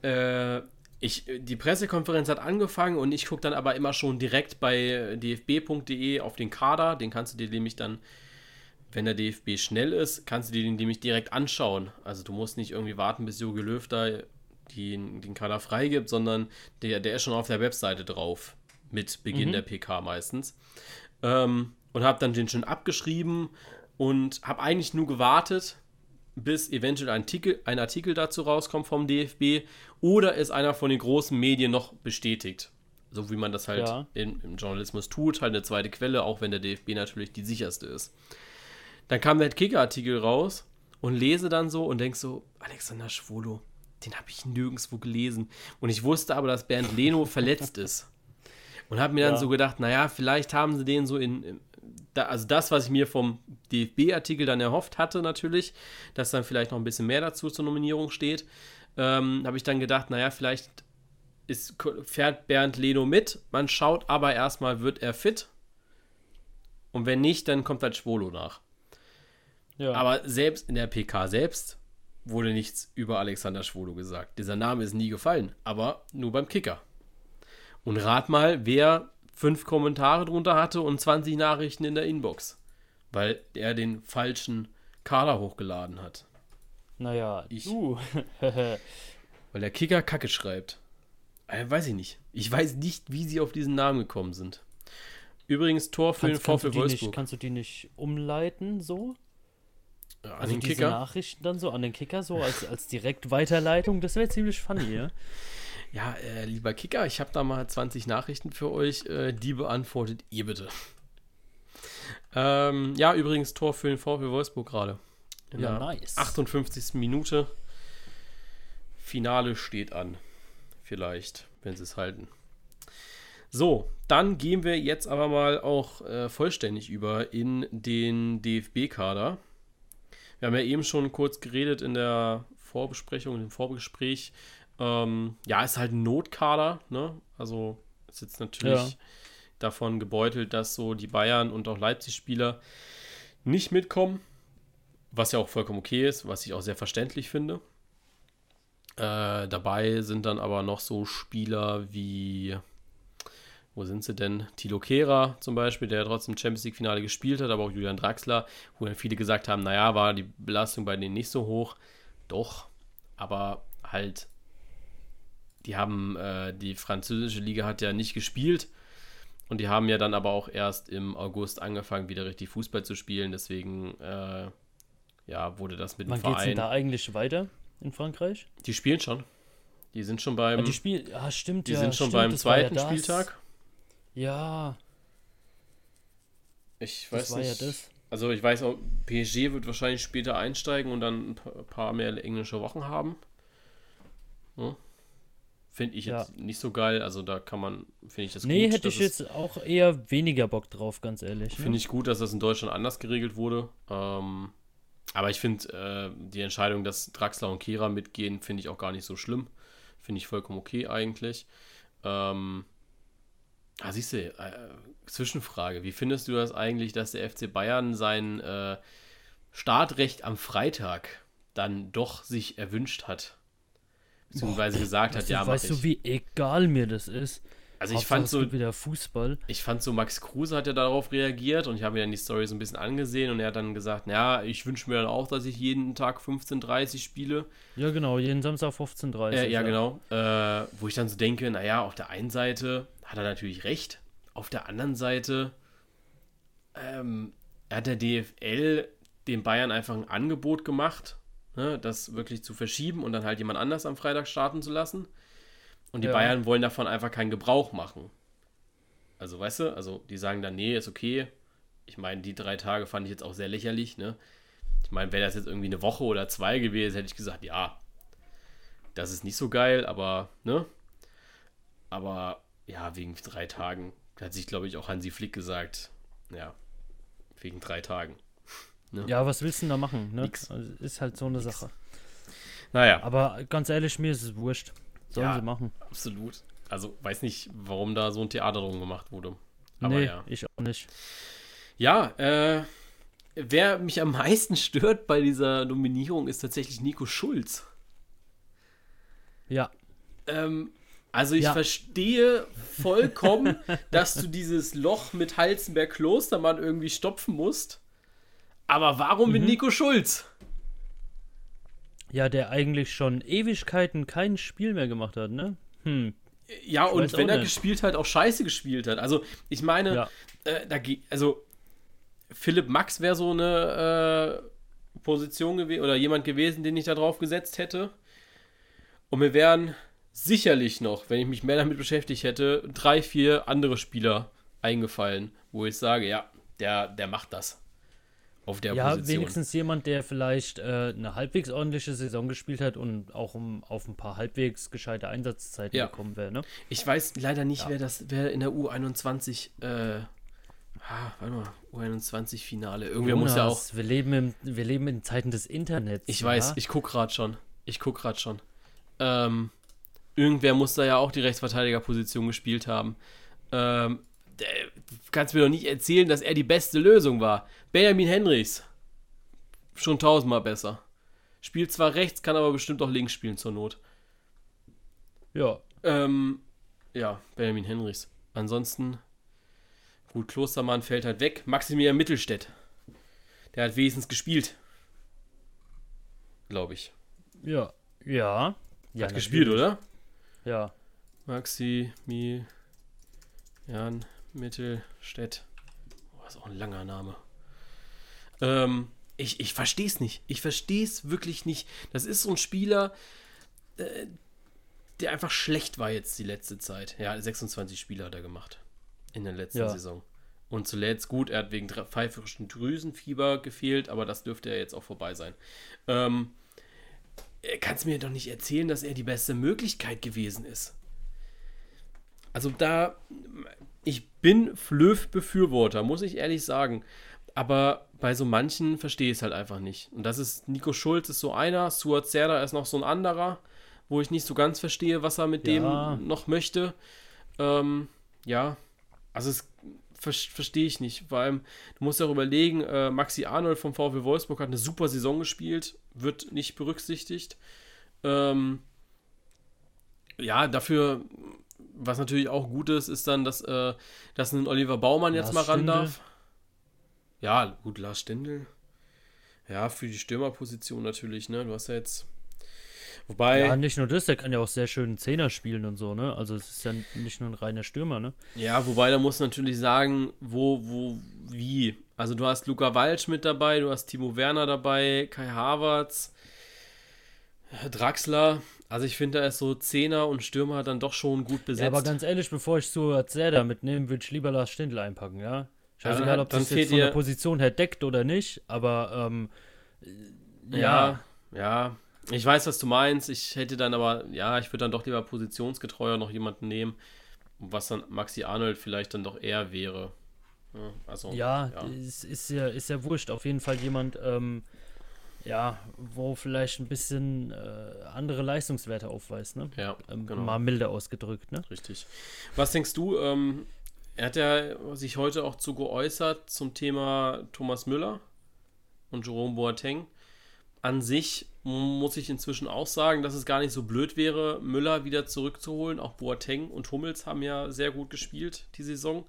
äh, ich, die Pressekonferenz hat angefangen und ich gucke dann aber immer schon direkt bei dfb.de auf den Kader. Den kannst du dir nämlich dann, wenn der DFB schnell ist, kannst du dir den nämlich direkt anschauen. Also du musst nicht irgendwie warten, bis Jogi Löw da die, den Kader freigibt, sondern der, der ist schon auf der Webseite drauf. Mit Beginn mhm. der PK meistens. Ähm, und habe dann den schon abgeschrieben und habe eigentlich nur gewartet, bis eventuell ein Artikel, ein Artikel dazu rauskommt vom DFB oder es einer von den großen Medien noch bestätigt. So wie man das halt ja. in, im Journalismus tut, halt eine zweite Quelle, auch wenn der DFB natürlich die sicherste ist. Dann kam der Kicker-Artikel raus und lese dann so und denk so, Alexander Schwolo, den habe ich nirgendwo gelesen. Und ich wusste aber, dass Bernd Leno verletzt ist. Und habe mir dann ja. so gedacht, naja, vielleicht haben sie den so in, da, also das, was ich mir vom DFB-Artikel dann erhofft hatte, natürlich, dass dann vielleicht noch ein bisschen mehr dazu zur Nominierung steht, ähm, habe ich dann gedacht, naja, vielleicht ist, fährt Bernd Leno mit. Man schaut aber erstmal, wird er fit? Und wenn nicht, dann kommt halt Schwolo nach. Ja. Aber selbst in der PK selbst wurde nichts über Alexander Schwolo gesagt. Dieser Name ist nie gefallen, aber nur beim Kicker. Und rat mal, wer fünf Kommentare drunter hatte und 20 Nachrichten in der Inbox, weil er den falschen Kader hochgeladen hat. Naja, ich. Uh. weil der Kicker Kacke schreibt. Äh, weiß ich nicht. Ich weiß nicht, wie sie auf diesen Namen gekommen sind. Übrigens, Tor für kannst, den VfL Wolfsburg. Nicht, kannst du die nicht umleiten so? Ja, an also den diese Kicker? Nachrichten dann so an den Kicker so als, als Direktweiterleitung, das wäre ziemlich funny, ja? Ja, äh, lieber Kicker, ich habe da mal 20 Nachrichten für euch. Äh, die beantwortet ihr bitte. Ähm, ja, übrigens Tor für den VfL Wolfsburg gerade. Ja, nice. 58. Minute. Finale steht an. Vielleicht, wenn sie es halten. So, dann gehen wir jetzt aber mal auch äh, vollständig über in den DFB-Kader. Wir haben ja eben schon kurz geredet in der Vorbesprechung, im Vorgespräch ähm, ja, ist halt ein Notkader, ne? Also ist jetzt natürlich ja. davon gebeutelt, dass so die Bayern und auch Leipzig-Spieler nicht mitkommen, was ja auch vollkommen okay ist, was ich auch sehr verständlich finde. Äh, dabei sind dann aber noch so Spieler wie, wo sind sie denn? Tilo Kehrer zum Beispiel, der trotzdem Champions League-Finale gespielt hat, aber auch Julian Draxler, wo dann viele gesagt haben, naja, war die Belastung bei denen nicht so hoch. Doch, aber halt die haben, äh, die französische Liga hat ja nicht gespielt. Und die haben ja dann aber auch erst im August angefangen, wieder richtig Fußball zu spielen. Deswegen, äh, ja, wurde das mit dem Wann Verein. Wann geht's denn da eigentlich weiter in Frankreich? Die spielen schon. Die sind schon beim. Ja, die Spiel, ah, stimmt, Die ja, sind schon stimmt, beim zweiten ja Spieltag. Ja. Ich weiß das nicht. Ja also ich weiß auch, PSG wird wahrscheinlich später einsteigen und dann ein paar mehr englische Wochen haben. Hm? Finde ich jetzt ja. nicht so geil. Also da kann man, finde ich das nee, gut. Nee, hätte ich jetzt auch eher weniger Bock drauf, ganz ehrlich. Finde ne? ich gut, dass das in Deutschland anders geregelt wurde. Ähm, aber ich finde äh, die Entscheidung, dass Draxler und Kira mitgehen, finde ich auch gar nicht so schlimm. Finde ich vollkommen okay eigentlich. Ähm, ah, siehst du, äh, Zwischenfrage. Wie findest du das eigentlich, dass der FC Bayern sein äh, Startrecht am Freitag dann doch sich erwünscht hat? Beziehungsweise Boah, gesagt hat, ja, mach Weißt du, wie egal mir das ist? Also ich fand so wieder Fußball. Ich fand so Max Kruse hat ja darauf reagiert und ich habe mir dann die Story so ein bisschen angesehen und er hat dann gesagt, ja, ich wünsche mir dann auch, dass ich jeden Tag 15:30 spiele. Ja, genau, jeden Samstag 15:30. Äh, ja, ja, genau, äh, wo ich dann so denke, naja, auf der einen Seite hat er natürlich recht, auf der anderen Seite ähm, hat der DFL den Bayern einfach ein Angebot gemacht ne, das wirklich zu verschieben und dann halt jemand anders am Freitag starten zu lassen. Und die ja. Bayern wollen davon einfach keinen Gebrauch machen. Also, weißt du, also die sagen dann, nee, ist okay. Ich meine, die drei Tage fand ich jetzt auch sehr lächerlich, ne? Ich meine, wäre das jetzt irgendwie eine Woche oder zwei gewesen, hätte ich gesagt, ja, das ist nicht so geil, aber, ne? Aber ja, wegen drei Tagen hat sich, glaube ich, auch Hansi Flick gesagt, ja, wegen drei Tagen. Ne? Ja, was willst du denn da machen? Ne? Also, ist halt so eine Nix. Sache. Naja. Aber ganz ehrlich, mir ist es wurscht. Sollen ja, sie machen. Absolut. Also weiß nicht, warum da so ein Theater drum gemacht wurde. Aber nee, ja. ich auch nicht. Ja, äh, wer mich am meisten stört bei dieser Nominierung ist tatsächlich Nico Schulz. Ja. Ähm, also ich ja. verstehe vollkommen, dass du dieses Loch mit Halzenberg Klostermann irgendwie stopfen musst. Aber warum mhm. mit Nico Schulz? Ja, der eigentlich schon Ewigkeiten kein Spiel mehr gemacht hat, ne? Hm. Ja, ich und wenn er nicht. gespielt hat, auch scheiße gespielt hat. Also, ich meine, ja. äh, da, also Philipp Max wäre so eine äh, Position gewesen oder jemand gewesen, den ich da drauf gesetzt hätte. Und mir wären sicherlich noch, wenn ich mich mehr damit beschäftigt hätte, drei, vier andere Spieler eingefallen, wo ich sage, ja, der, der macht das. Auf der ja, Position. wenigstens jemand, der vielleicht äh, eine halbwegs ordentliche Saison gespielt hat und auch um, auf ein paar halbwegs gescheite Einsatzzeiten ja. gekommen wäre. Ne? Ich weiß leider nicht, ja. wer das, wer in der U21 äh, Ah, warte mal, U21-Finale. Irgendwer Jonas, muss ja auch. Wir leben, im, wir leben in Zeiten des Internets. Ich ja? weiß, ich gucke gerade schon. Ich gucke gerade schon. Ähm, irgendwer muss da ja auch die Rechtsverteidigerposition gespielt haben. Ähm, kannst mir doch nicht erzählen, dass er die beste Lösung war. Benjamin Henrichs. Schon tausendmal besser. Spielt zwar rechts, kann aber bestimmt auch links spielen zur Not. Ja. Ähm, ja, Benjamin Henrichs. Ansonsten Gut, Klostermann fällt halt weg. Maximilian Mittelstädt. Der hat wenigstens gespielt. Glaube ich. Ja. Ja. ja hat gespielt, oder? Ja. Maximilian Mittelstädt. Oh, ist auch ein langer Name. Ähm, ich ich verstehe es nicht. Ich verstehe es wirklich nicht. Das ist so ein Spieler, äh, der einfach schlecht war jetzt die letzte Zeit. Ja, 26 Spiele hat er gemacht in der letzten ja. Saison. Und zuletzt gut, er hat wegen pfeiferischen Drüsenfieber gefehlt, aber das dürfte ja jetzt auch vorbei sein. Ähm, kannst mir doch nicht erzählen, dass er die beste Möglichkeit gewesen ist. Also da, ich bin Flöw-Befürworter, muss ich ehrlich sagen. Aber bei so manchen verstehe ich es halt einfach nicht. Und das ist, Nico Schulz ist so einer, Stuart Serra ist noch so ein anderer, wo ich nicht so ganz verstehe, was er mit ja. dem noch möchte. Ähm, ja, also es ver verstehe ich nicht. Vor allem, du musst ja auch überlegen, äh, Maxi Arnold vom VfL Wolfsburg hat eine super Saison gespielt, wird nicht berücksichtigt. Ähm, ja, dafür, was natürlich auch gut ist, ist dann, dass, äh, dass ein Oliver Baumann jetzt Lars mal ran Stindl. darf. Ja, gut, Lars Stindl. Ja, für die Stürmerposition natürlich, ne? Du hast ja jetzt Wobei. Ja, nicht nur das, der kann ja auch sehr schön Zehner spielen und so, ne? Also es ist ja nicht nur ein reiner Stürmer, ne? Ja, wobei da muss natürlich sagen, wo, wo, wie. Also du hast Luca Walsch mit dabei, du hast Timo Werner dabei, Kai Havertz, Draxler. Also ich finde, da ist so Zehner und Stürmer dann doch schon gut besetzt. Ja, aber ganz ehrlich, bevor ich so Zerda mitnehme, würde ich lieber Lars Stindl einpacken, ja? Scheißegal, ja, ob das jetzt von der Position her deckt oder nicht, aber ähm, ja, ja, ja, ich weiß, was du meinst. Ich hätte dann aber, ja, ich würde dann doch lieber positionsgetreuer noch jemanden nehmen, was dann Maxi Arnold vielleicht dann doch eher wäre. Ja, also, ja, ja. Ist, ist, ja, ist ja wurscht. Auf jeden Fall jemand, ähm, ja, wo vielleicht ein bisschen äh, andere Leistungswerte aufweist, ne? Ja, ähm, genau. Mal milder ausgedrückt, ne? Richtig. Was denkst du, ähm, er hat ja sich heute auch zu geäußert zum Thema Thomas Müller und Jerome Boateng. An sich muss ich inzwischen auch sagen, dass es gar nicht so blöd wäre, Müller wieder zurückzuholen. Auch Boateng und Hummels haben ja sehr gut gespielt die Saison.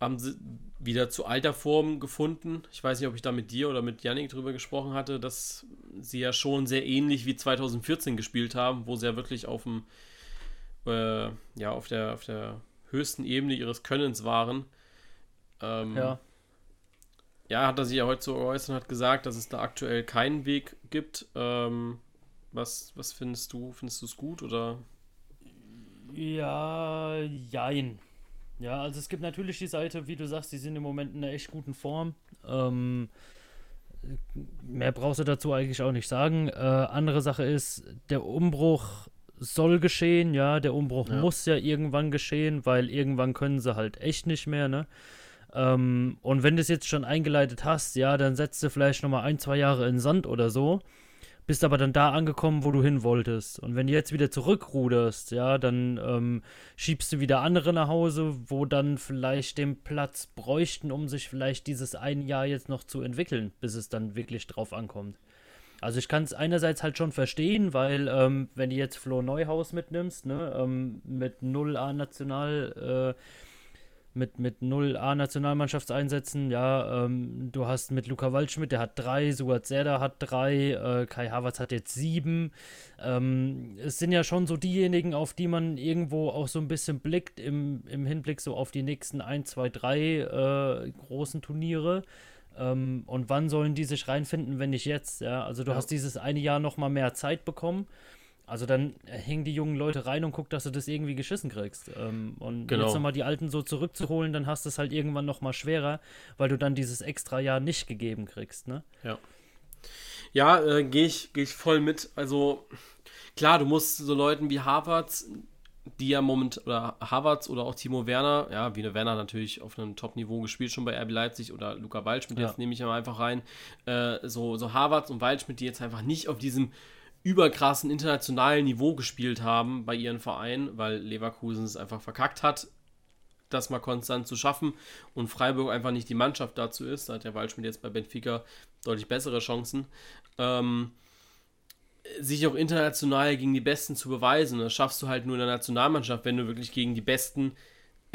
Haben sie wieder zu alter Form gefunden. Ich weiß nicht, ob ich da mit dir oder mit Yannick drüber gesprochen hatte, dass sie ja schon sehr ähnlich wie 2014 gespielt haben, wo sie ja wirklich auf dem, äh, ja, auf der, auf der höchsten Ebene ihres Könnens waren. Ähm, ja ja, hat er sich ja heute so geäußert und hat gesagt, dass es da aktuell keinen Weg gibt. Ähm, was, was findest du? Findest du es gut oder? Ja, jein. Ja, also es gibt natürlich die Seite, wie du sagst, die sind im Moment in einer echt guten Form. Ähm, mehr brauchst du dazu eigentlich auch nicht sagen. Äh, andere Sache ist, der Umbruch soll geschehen, ja, der Umbruch ja. muss ja irgendwann geschehen, weil irgendwann können sie halt echt nicht mehr, ne? Ähm, und wenn du es jetzt schon eingeleitet hast, ja, dann setzt du vielleicht nochmal ein, zwei Jahre in Sand oder so. Bist aber dann da angekommen, wo du hin wolltest. Und wenn du jetzt wieder zurückruderst, ja, dann ähm, schiebst du wieder andere nach Hause, wo dann vielleicht den Platz bräuchten, um sich vielleicht dieses ein Jahr jetzt noch zu entwickeln, bis es dann wirklich drauf ankommt. Also ich kann es einerseits halt schon verstehen, weil ähm, wenn du jetzt Flo Neuhaus mitnimmst, ne, ähm, mit 0 A-National, äh, mit, mit null A-Nationalmannschaftseinsätzen. Ja, ähm, du hast mit Luca Waldschmidt, der hat drei, Suat Serda hat drei, äh, Kai Havertz hat jetzt sieben. Ähm, es sind ja schon so diejenigen, auf die man irgendwo auch so ein bisschen blickt im, im Hinblick so auf die nächsten ein, zwei, drei äh, großen Turniere. Ähm, und wann sollen die sich reinfinden, wenn nicht jetzt? Ja, also du ja. hast dieses eine Jahr noch mal mehr Zeit bekommen. Also dann hängen die jungen Leute rein und guck, dass du das irgendwie geschissen kriegst. Ähm, und genau. jetzt nochmal die Alten so zurückzuholen, dann hast du es halt irgendwann nochmal schwerer, weil du dann dieses extra Jahr nicht gegeben kriegst, ne? Ja. Ja, äh, gehe ich, geh ich voll mit. Also klar, du musst so Leuten wie Harvards, die ja moment, oder Harvards oder auch Timo Werner, ja, wie eine Werner natürlich auf einem Top-Niveau gespielt, schon bei RB Leipzig oder Luca Waldschmidt, ja. jetzt nehme ich mal einfach rein, äh, so, so Harvards und Waldschmidt, die jetzt einfach nicht auf diesem überkrassen internationalen Niveau gespielt haben bei ihren Vereinen, weil Leverkusen es einfach verkackt hat, das mal konstant zu schaffen und Freiburg einfach nicht die Mannschaft dazu ist. Da hat der Waldschmidt jetzt bei Benfica deutlich bessere Chancen. Ähm, sich auch international gegen die Besten zu beweisen. Das schaffst du halt nur in der Nationalmannschaft, wenn du wirklich gegen die Besten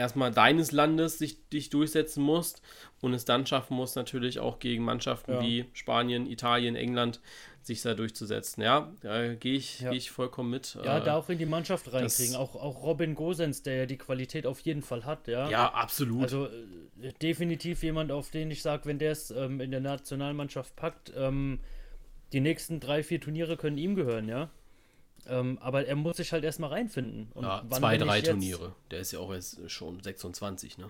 erstmal deines Landes sich, dich durchsetzen musst und es dann schaffen musst, natürlich auch gegen Mannschaften ja. wie Spanien, Italien, England sich da durchzusetzen. Ja, da gehe ich, ja. Geh ich vollkommen mit. Ja, äh, da auch in die Mannschaft reinkriegen. Auch, auch Robin Gosens, der ja die Qualität auf jeden Fall hat. Ja, ja absolut. Also äh, definitiv jemand, auf den ich sage, wenn der es ähm, in der Nationalmannschaft packt, ähm, die nächsten drei, vier Turniere können ihm gehören, ja. Ähm, aber er muss sich halt erstmal reinfinden. Und ja, zwei, drei Turniere. Der ist ja auch jetzt schon 26, ne?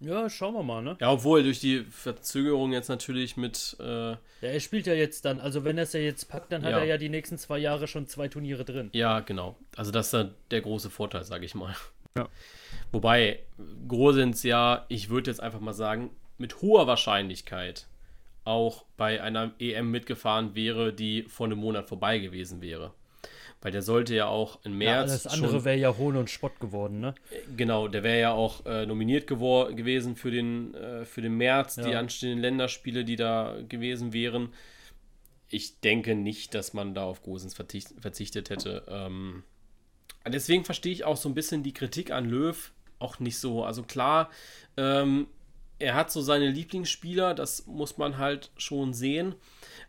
Ja, schauen wir mal, ne? Ja, obwohl durch die Verzögerung jetzt natürlich mit. Äh, ja, er spielt ja jetzt dann, also wenn er es ja jetzt packt, dann hat ja. er ja die nächsten zwei Jahre schon zwei Turniere drin. Ja, genau. Also das ist dann der große Vorteil, sage ich mal. Ja. Wobei Grosens ja, ich würde jetzt einfach mal sagen, mit hoher Wahrscheinlichkeit auch bei einer EM mitgefahren wäre, die vor einem Monat vorbei gewesen wäre. Weil der sollte ja auch im März. Ja, das andere wäre ja Hohn und Spott geworden, ne? Genau, der wäre ja auch äh, nominiert gewesen für den, äh, für den März, ja. die anstehenden Länderspiele, die da gewesen wären. Ich denke nicht, dass man da auf Gosens verzichtet hätte. Ähm, deswegen verstehe ich auch so ein bisschen die Kritik an Löw auch nicht so. Also klar, ähm, er hat so seine Lieblingsspieler, das muss man halt schon sehen.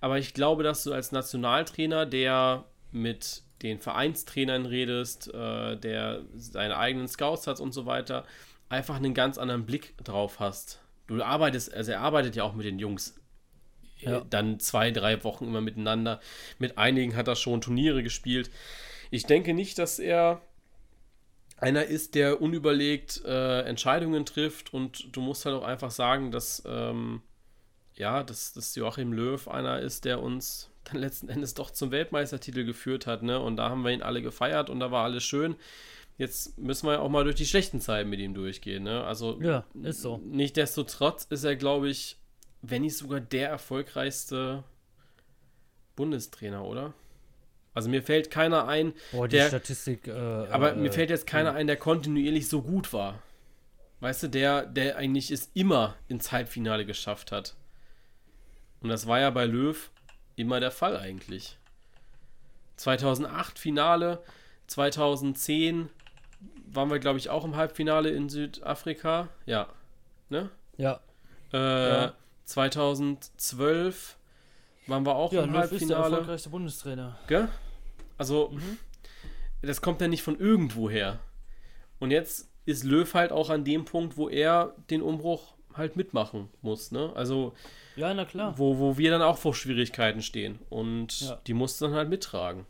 Aber ich glaube, dass du als Nationaltrainer, der mit den Vereinstrainern redest, äh, der seine eigenen Scouts hat und so weiter, einfach einen ganz anderen Blick drauf hast. Du arbeitest, also er arbeitet ja auch mit den Jungs ja. dann zwei, drei Wochen immer miteinander. Mit einigen hat er schon Turniere gespielt. Ich denke nicht, dass er einer ist, der unüberlegt äh, Entscheidungen trifft und du musst halt auch einfach sagen, dass ähm, ja, dass, dass Joachim Löw einer ist, der uns dann letzten Endes doch zum Weltmeistertitel geführt hat, ne? Und da haben wir ihn alle gefeiert und da war alles schön. Jetzt müssen wir ja auch mal durch die schlechten Zeiten mit ihm durchgehen, ne? Also ja, ist so. Nichtsdestotrotz ist er, glaube ich, wenn nicht sogar der erfolgreichste Bundestrainer, oder? Also mir fällt keiner ein, Boah, die der, Statistik. Äh, aber äh, mir fällt jetzt keiner ein, der kontinuierlich so gut war. Weißt du, der, der eigentlich es immer ins Halbfinale geschafft hat. Und das war ja bei Löw immer der Fall eigentlich. 2008 Finale, 2010 waren wir, glaube ich, auch im Halbfinale in Südafrika. Ja. Ne? Ja. Äh, ja. 2012 waren wir auch ja, im Löw Halbfinale. Ist der erfolgreichste Bundestrainer. Gell? Also, mhm. das kommt ja nicht von irgendwo her. Und jetzt ist Löw halt auch an dem Punkt, wo er den Umbruch halt mitmachen muss. Ne? Also, ja, na klar. Wo, wo wir dann auch vor Schwierigkeiten stehen. Und ja. die musst du dann halt mittragen.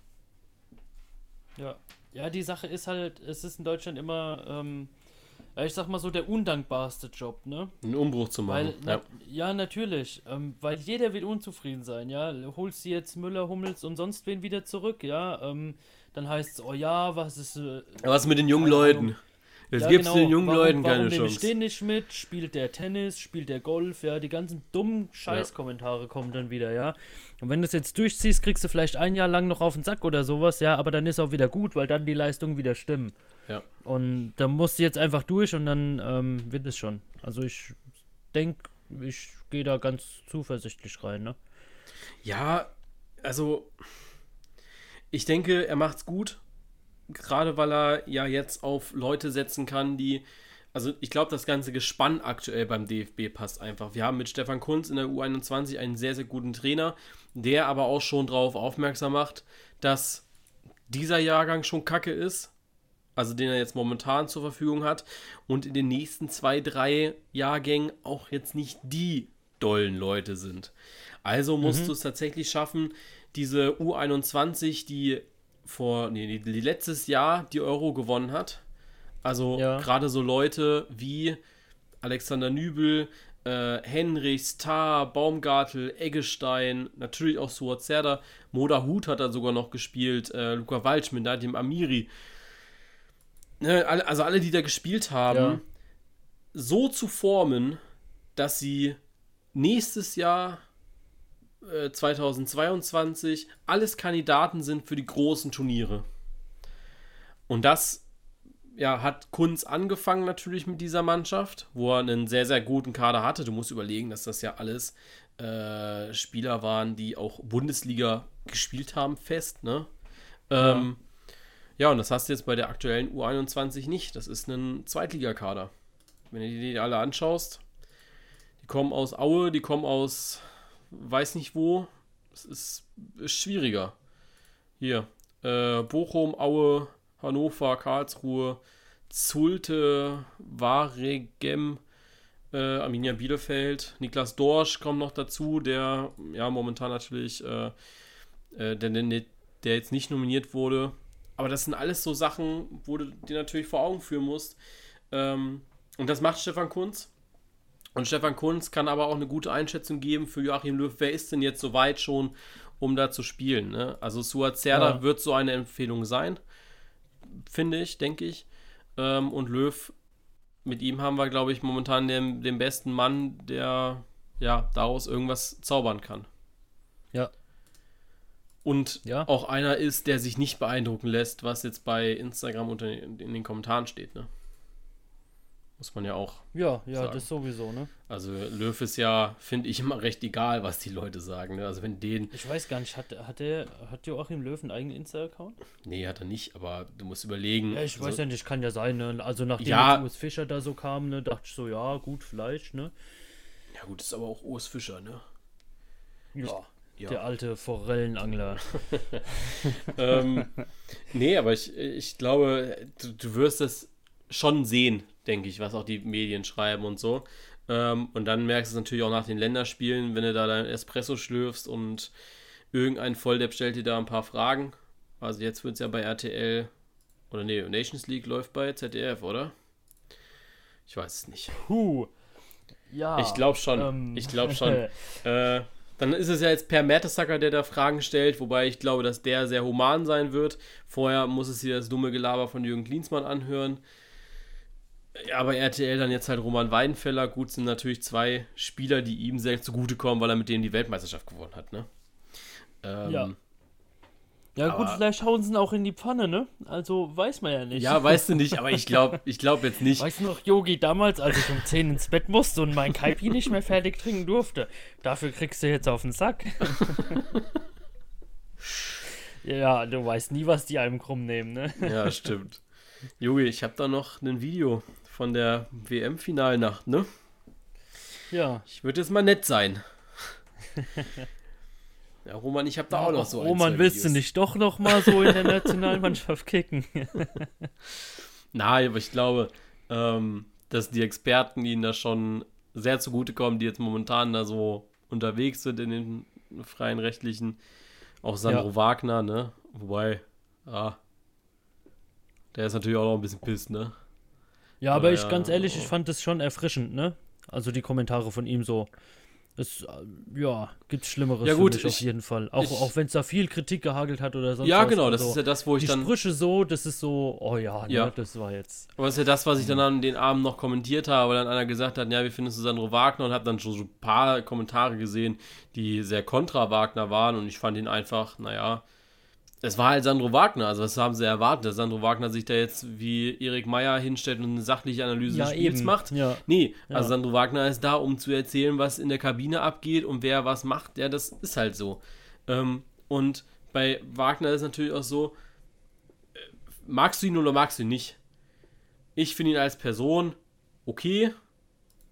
Ja. Ja, die Sache ist halt, es ist in Deutschland immer, ähm, ich sag mal so, der undankbarste Job, ne? Einen Umbruch zu machen. Weil, ja. Na, ja, natürlich. Ähm, weil jeder wird unzufrieden sein, ja. Holst du jetzt Müller, Hummels und sonst wen wieder zurück, ja. Ähm, dann heißt es, oh ja, was ist. Äh, was mit den jungen Leuten? Ahnung, Jetzt ja, gibst genau. den jungen warum, Leuten keine warum Chance. stehen nicht mit, spielt der Tennis, spielt der Golf, ja, die ganzen dummen Scheißkommentare ja. kommen dann wieder, ja. Und wenn du es jetzt durchziehst, kriegst du vielleicht ein Jahr lang noch auf den Sack oder sowas, ja, aber dann ist auch wieder gut, weil dann die Leistungen wieder stimmen. Ja. Und da musst du jetzt einfach durch und dann ähm, wird es schon. Also ich denke, ich gehe da ganz zuversichtlich rein, ne? Ja, also ich denke, er macht's gut gerade weil er ja jetzt auf Leute setzen kann, die also ich glaube, das ganze Gespann aktuell beim DFB passt einfach. Wir haben mit Stefan Kunz in der U21 einen sehr, sehr guten Trainer, der aber auch schon darauf aufmerksam macht, dass dieser Jahrgang schon kacke ist, also den er jetzt momentan zur Verfügung hat, und in den nächsten zwei, drei Jahrgängen auch jetzt nicht die dollen Leute sind. Also musst mhm. du es tatsächlich schaffen, diese U21, die vor, nee, letztes Jahr die Euro gewonnen hat, also ja. gerade so Leute wie Alexander Nübel, äh, Henrichs, Tar, Baumgartel, Eggestein, natürlich auch Suat Serda, Moda Hut hat er sogar noch gespielt, äh, Luca Waldschmidt, Nadim Amiri. Ne, also alle, die da gespielt haben, ja. so zu formen, dass sie nächstes Jahr 2022 äh, alles Kandidaten sind für die großen Turniere. Und das ja, hat Kunz angefangen natürlich mit dieser Mannschaft, wo er einen sehr, sehr guten Kader hatte. Du musst überlegen, dass das ja alles äh, Spieler waren, die auch Bundesliga gespielt haben, fest, ne? Ja. Ähm, ja, und das hast du jetzt bei der aktuellen U21 nicht. Das ist ein Zweitligakader. Wenn du dir die alle anschaust, die kommen aus Aue, die kommen aus weiß nicht wo. Es ist, ist schwieriger. Hier, äh, Bochum, Aue, Hannover, Karlsruhe, Zulte, Waregem, äh, Arminia Bielefeld, Niklas Dorsch kommt noch dazu, der ja momentan natürlich, äh, äh, der, der, der jetzt nicht nominiert wurde. Aber das sind alles so Sachen, wo du dir natürlich vor Augen führen musst. Ähm, und das macht Stefan Kunz. Und Stefan Kunz kann aber auch eine gute Einschätzung geben für Joachim Löw. Wer ist denn jetzt so weit schon, um da zu spielen? Ne? Also Suat Serda ja. wird so eine Empfehlung sein finde ich, denke ich. Ähm, und Löw, mit ihm haben wir, glaube ich, momentan den, den besten Mann, der ja daraus irgendwas zaubern kann. Ja. Und ja. auch einer ist, der sich nicht beeindrucken lässt, was jetzt bei Instagram unter in den Kommentaren steht, ne? Muss man ja auch. Ja, ja, sagen. das sowieso, ne? Also Löw ist ja, finde ich, immer recht egal, was die Leute sagen. Ne? Also wenn den. Ich weiß gar nicht, hat, hat, der, hat Joachim Löw einen eigenen Insta-Account? Nee, hat er nicht, aber du musst überlegen. Ja, ich also, weiß ja nicht, kann ja sein, ne? Also nachdem ja, Urs Fischer da so kam, ne, dachte ich so, ja, gut, vielleicht, ne? Ja gut, ist aber auch Urs Fischer, ne? Ja. Ich, ja. Der alte Forellenangler. ähm, nee, aber ich, ich glaube, du, du wirst das schon sehen, denke ich, was auch die Medien schreiben und so. Ähm, und dann merkst du es natürlich auch nach den Länderspielen, wenn du da dein Espresso schlürfst und irgendein Volldepp stellt dir da ein paar Fragen. Also jetzt wird es ja bei RTL oder nee, Nations League läuft bei ZDF, oder? Ich weiß es nicht. Puh. Ja. Ich glaube schon. Ähm. Ich glaube schon. äh, dann ist es ja jetzt Per Mertesacker, der da Fragen stellt, wobei ich glaube, dass der sehr human sein wird. Vorher muss es hier das dumme Gelaber von Jürgen Klinsmann anhören. Ja, aber RTL dann jetzt halt Roman Weidenfeller. Gut, sind natürlich zwei Spieler, die ihm sehr zugutekommen, weil er mit denen die Weltmeisterschaft gewonnen hat, ne? Ähm, ja. Ja, gut, vielleicht hauen sie ihn auch in die Pfanne, ne? Also weiß man ja nicht. Ja, weißt du nicht, aber ich glaube ich glaub jetzt nicht. Weißt du noch, Yogi, damals, als ich um 10 ins Bett musste und mein Kaipi nicht mehr fertig trinken durfte? Dafür kriegst du jetzt auf den Sack. ja, du weißt nie, was die einem krumm nehmen, ne? Ja, stimmt. Yogi, ich habe da noch ein Video von der WM-Finalnacht, ne? Ja. Ich würde jetzt mal nett sein. ja, Roman, ich habe da ja, auch noch so ein Roman, willst du nicht doch noch mal so in der Nationalmannschaft kicken? Nein, aber ich glaube, ähm, dass die Experten ihnen da schon sehr zugutekommen, die jetzt momentan da so unterwegs sind in den freien rechtlichen. Auch Sandro ja. Wagner, ne? Wobei, ah, der ist natürlich auch noch ein bisschen pisst, ne? Ja, aber, aber ich, ja, ganz ehrlich, ich fand das schon erfrischend, ne? Also die Kommentare von ihm so. Es, äh, ja, gibt Schlimmeres ja, gut, ich, auf jeden Fall. Auch, auch wenn es da viel Kritik gehagelt hat oder sonst Ja, was. genau, das also, ist ja das, wo ich die dann. Die Sprüche so, das ist so, oh ja, ne, ja. das war jetzt. Aber das ist ja das, was ich dann an den Abend noch kommentiert habe, weil dann einer gesagt hat, ja, wie findest du Sandro Wagner? Und habe dann schon so ein paar Kommentare gesehen, die sehr kontra Wagner waren und ich fand ihn einfach, naja, es war halt Sandro Wagner, also was haben sie erwartet, dass Sandro Wagner sich da jetzt wie Erik Meyer hinstellt und eine sachliche Analyse ja, des Spiels eben. macht? Ja. Nee, also ja. Sandro Wagner ist da, um zu erzählen, was in der Kabine abgeht und wer was macht. Ja, das ist halt so. Ähm, und bei Wagner ist natürlich auch so, äh, magst du ihn oder magst du ihn nicht? Ich finde ihn als Person okay.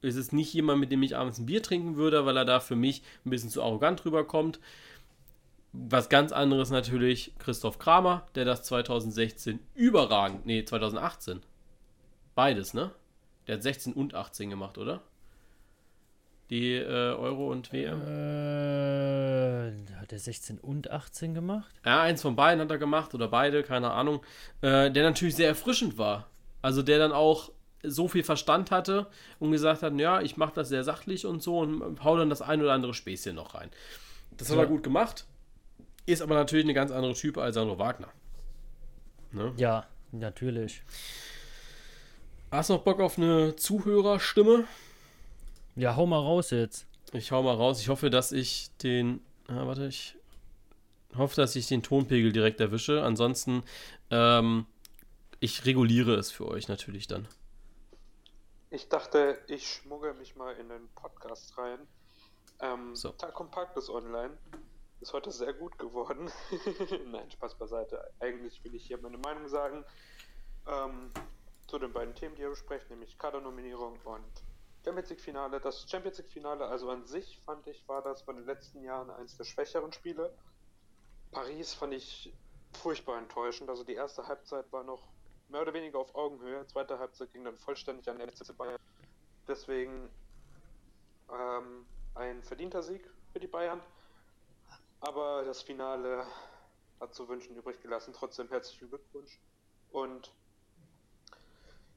Es ist nicht jemand, mit dem ich abends ein Bier trinken würde, weil er da für mich ein bisschen zu arrogant rüberkommt. Was ganz anderes natürlich Christoph Kramer, der das 2016 überragend, nee, 2018. Beides, ne? Der hat 16 und 18 gemacht, oder? Die äh, Euro und WM. Äh, hat er 16 und 18 gemacht? Ja, eins von beiden hat er gemacht oder beide, keine Ahnung. Äh, der natürlich sehr erfrischend war. Also der dann auch so viel Verstand hatte und gesagt hat, ja, ich mache das sehr sachlich und so und hau dann das ein oder andere Späßchen noch rein. Das hat ja. er gut gemacht. Ist aber natürlich eine ganz andere Typ als Sandro Wagner. Ne? Ja, natürlich. Hast du noch Bock auf eine Zuhörerstimme? Ja, hau mal raus jetzt. Ich hau mal raus. Ich hoffe, dass ich den. Ah, warte, ich hoffe, dass ich den Tonpegel direkt erwische. Ansonsten, ähm, ich reguliere es für euch natürlich dann. Ich dachte, ich schmuggle mich mal in den Podcast rein. Ähm, so. Tag Kompakt ist online. Ist heute sehr gut geworden. Nein, Spaß beiseite. Eigentlich will ich hier meine Meinung sagen. Ähm, zu den beiden Themen, die ihr besprecht, nämlich Kadernominierung und Champions League Finale. Das Champions League Finale, also an sich fand ich, war das von den letzten Jahren eins der schwächeren Spiele. Paris fand ich furchtbar enttäuschend. Also die erste Halbzeit war noch mehr oder weniger auf Augenhöhe. Zweite Halbzeit ging dann vollständig an den FC Bayern. Deswegen ähm, ein verdienter Sieg für die Bayern. Aber das Finale hat zu wünschen übrig gelassen. Trotzdem herzlichen Glückwunsch. Und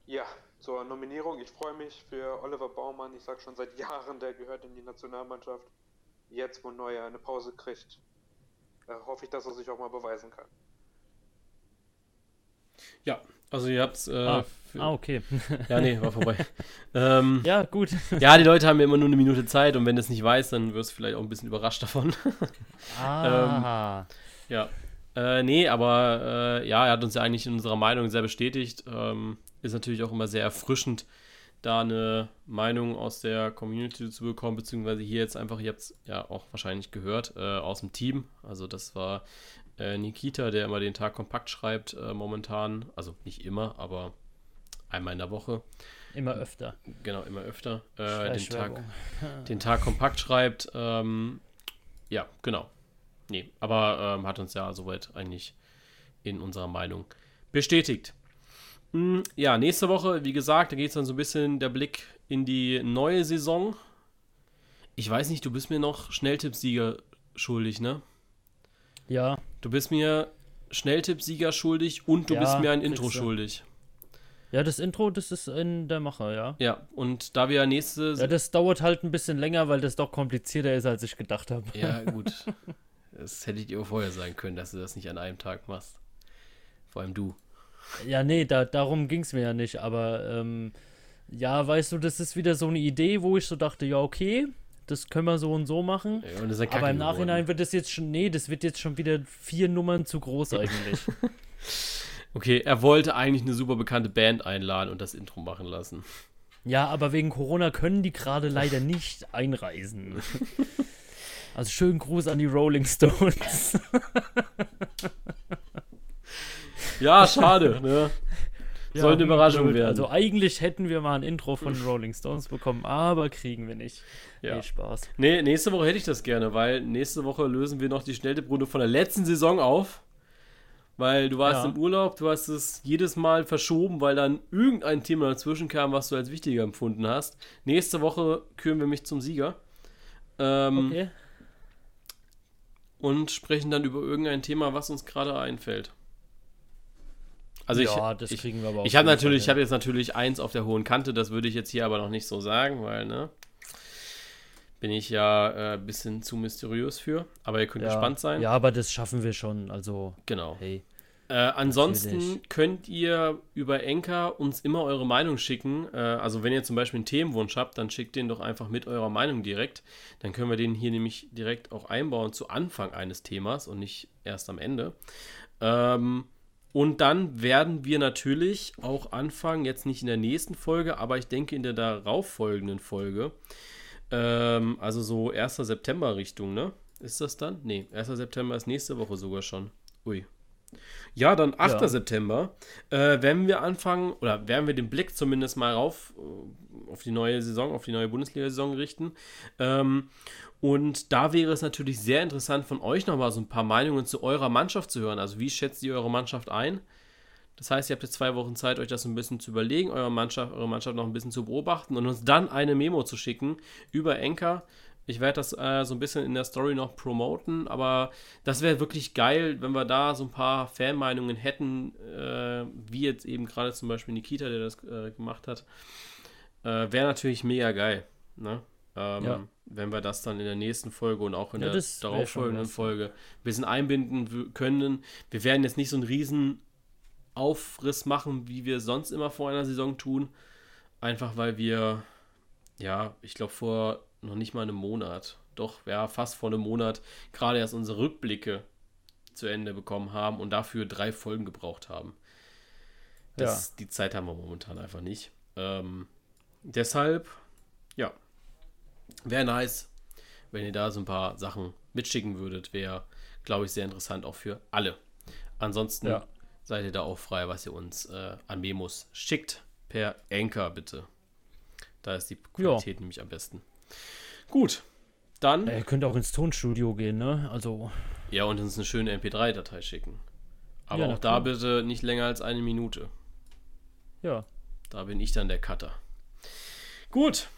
ja, zur Nominierung. Ich freue mich für Oliver Baumann. Ich sage schon seit Jahren, der gehört in die Nationalmannschaft. Jetzt, wo Neuer eine Pause kriegt, äh, hoffe ich, dass er sich auch mal beweisen kann. Ja, also ihr habt äh, ah, ah, okay. ja, nee, war vorbei. ähm, ja, gut. ja, die Leute haben ja immer nur eine Minute Zeit und wenn du es nicht weißt, dann wirst du vielleicht auch ein bisschen überrascht davon. ah. ähm, ja. Äh, nee, aber äh, ja, er hat uns ja eigentlich in unserer Meinung sehr bestätigt. Ähm, ist natürlich auch immer sehr erfrischend, da eine Meinung aus der Community zu bekommen, beziehungsweise hier jetzt einfach, ihr habt es ja auch wahrscheinlich gehört, äh, aus dem Team. Also das war äh, Nikita, der immer den Tag kompakt schreibt äh, momentan. Also nicht immer, aber einmal in der Woche. Immer öfter. Genau, immer öfter. Äh, den, Tag, den Tag kompakt schreibt. Ähm, ja, genau. Nee, aber ähm, hat uns ja soweit eigentlich in unserer Meinung bestätigt. Hm, ja, nächste Woche, wie gesagt, da geht es dann so ein bisschen der Blick in die neue Saison. Ich weiß nicht, du bist mir noch Schnelltippsieger schuldig, ne? Ja. Du bist mir Schnelltipp-Sieger schuldig und du ja, bist mir ein Intro schuldig. Ja, das Intro, das ist in der Mache, ja. Ja, und da wir ja nächste. Ja, das dauert halt ein bisschen länger, weil das doch komplizierter ist, als ich gedacht habe. Ja, gut. das hätte ich dir auch vorher sagen können, dass du das nicht an einem Tag machst. Vor allem du. Ja, nee, da, darum ging es mir ja nicht, aber ähm, ja, weißt du, das ist wieder so eine Idee, wo ich so dachte, ja, okay, das können wir so und so machen. Und aber im Nachhinein geworden. wird das jetzt schon, nee, das wird jetzt schon wieder vier Nummern zu groß eigentlich. okay, er wollte eigentlich eine super bekannte Band einladen und das Intro machen lassen. Ja, aber wegen Corona können die gerade leider nicht einreisen. Also schönen Gruß an die Rolling Stones. ja, schade, ne? Ja, Soll eine Überraschung blöd. werden. Also eigentlich hätten wir mal ein Intro von Rolling Stones bekommen, aber kriegen wir nicht. Ja. Nee, Spaß. Nee, nächste Woche hätte ich das gerne, weil nächste Woche lösen wir noch die Schnelltipprunde von der letzten Saison auf. Weil du warst ja. im Urlaub, du hast es jedes Mal verschoben, weil dann irgendein Thema dazwischen kam, was du als wichtiger empfunden hast. Nächste Woche küren wir mich zum Sieger. Ähm, okay. Und sprechen dann über irgendein Thema, was uns gerade einfällt. Also ja, ich, das kriegen ich, wir aber auch. Ich habe natürlich, ich habe jetzt natürlich eins auf der hohen Kante, das würde ich jetzt hier aber noch nicht so sagen, weil, ne? Bin ich ja ein äh, bisschen zu mysteriös für. Aber ihr könnt ja. gespannt sein. Ja, aber das schaffen wir schon. Also, genau. Hey. Äh, ansonsten Natürlich. könnt ihr über Enker uns immer eure Meinung schicken. Äh, also wenn ihr zum Beispiel einen Themenwunsch habt, dann schickt den doch einfach mit eurer Meinung direkt. Dann können wir den hier nämlich direkt auch einbauen zu Anfang eines Themas und nicht erst am Ende. Ähm, und dann werden wir natürlich auch anfangen, jetzt nicht in der nächsten Folge, aber ich denke in der darauffolgenden Folge, ähm, also so 1. September Richtung, ne? Ist das dann? Nee, 1. September ist nächste Woche sogar schon. Ui. Ja, dann 8. Ja. September äh, werden wir anfangen, oder werden wir den Blick zumindest mal rauf äh, auf die neue Saison, auf die neue Bundesliga-Saison richten. Ähm, und da wäre es natürlich sehr interessant, von euch nochmal so ein paar Meinungen zu eurer Mannschaft zu hören. Also, wie schätzt ihr eure Mannschaft ein? Das heißt, ihr habt jetzt zwei Wochen Zeit, euch das ein bisschen zu überlegen, eure Mannschaft, eure Mannschaft noch ein bisschen zu beobachten und uns dann eine Memo zu schicken über Enker ich werde das äh, so ein bisschen in der Story noch promoten, aber das wäre wirklich geil, wenn wir da so ein paar Fanmeinungen hätten, äh, wie jetzt eben gerade zum Beispiel Nikita, der das äh, gemacht hat. Äh, wäre natürlich mega geil, ne? Ähm, ja. Wenn wir das dann in der nächsten Folge und auch in ja, der darauffolgenden Folge ein bisschen einbinden können. Wir werden jetzt nicht so einen riesen Aufriss machen, wie wir sonst immer vor einer Saison tun. Einfach weil wir, ja, ich glaube, vor noch nicht mal einem Monat, doch, ja, fast vor einem Monat, gerade erst unsere Rückblicke zu Ende bekommen haben und dafür drei Folgen gebraucht haben. Das, ja. Die Zeit haben wir momentan einfach nicht. Ähm, deshalb, ja, wäre nice, wenn ihr da so ein paar Sachen mitschicken würdet. Wäre, glaube ich, sehr interessant auch für alle. Ansonsten ja. seid ihr da auch frei, was ihr uns äh, an Memos schickt. Per Anchor bitte. Da ist die Qualität ja. nämlich am besten. Gut, dann. Ihr könnt auch ins Tonstudio gehen, ne? Also. Ja, und uns eine schöne MP3-Datei schicken. Aber auch da bitte nicht länger als eine Minute. Ja. Da bin ich dann der Cutter. Gut,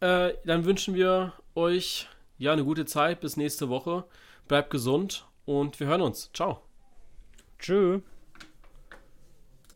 äh, dann wünschen wir euch ja eine gute Zeit bis nächste Woche. Bleibt gesund und wir hören uns. Ciao. Tschüss.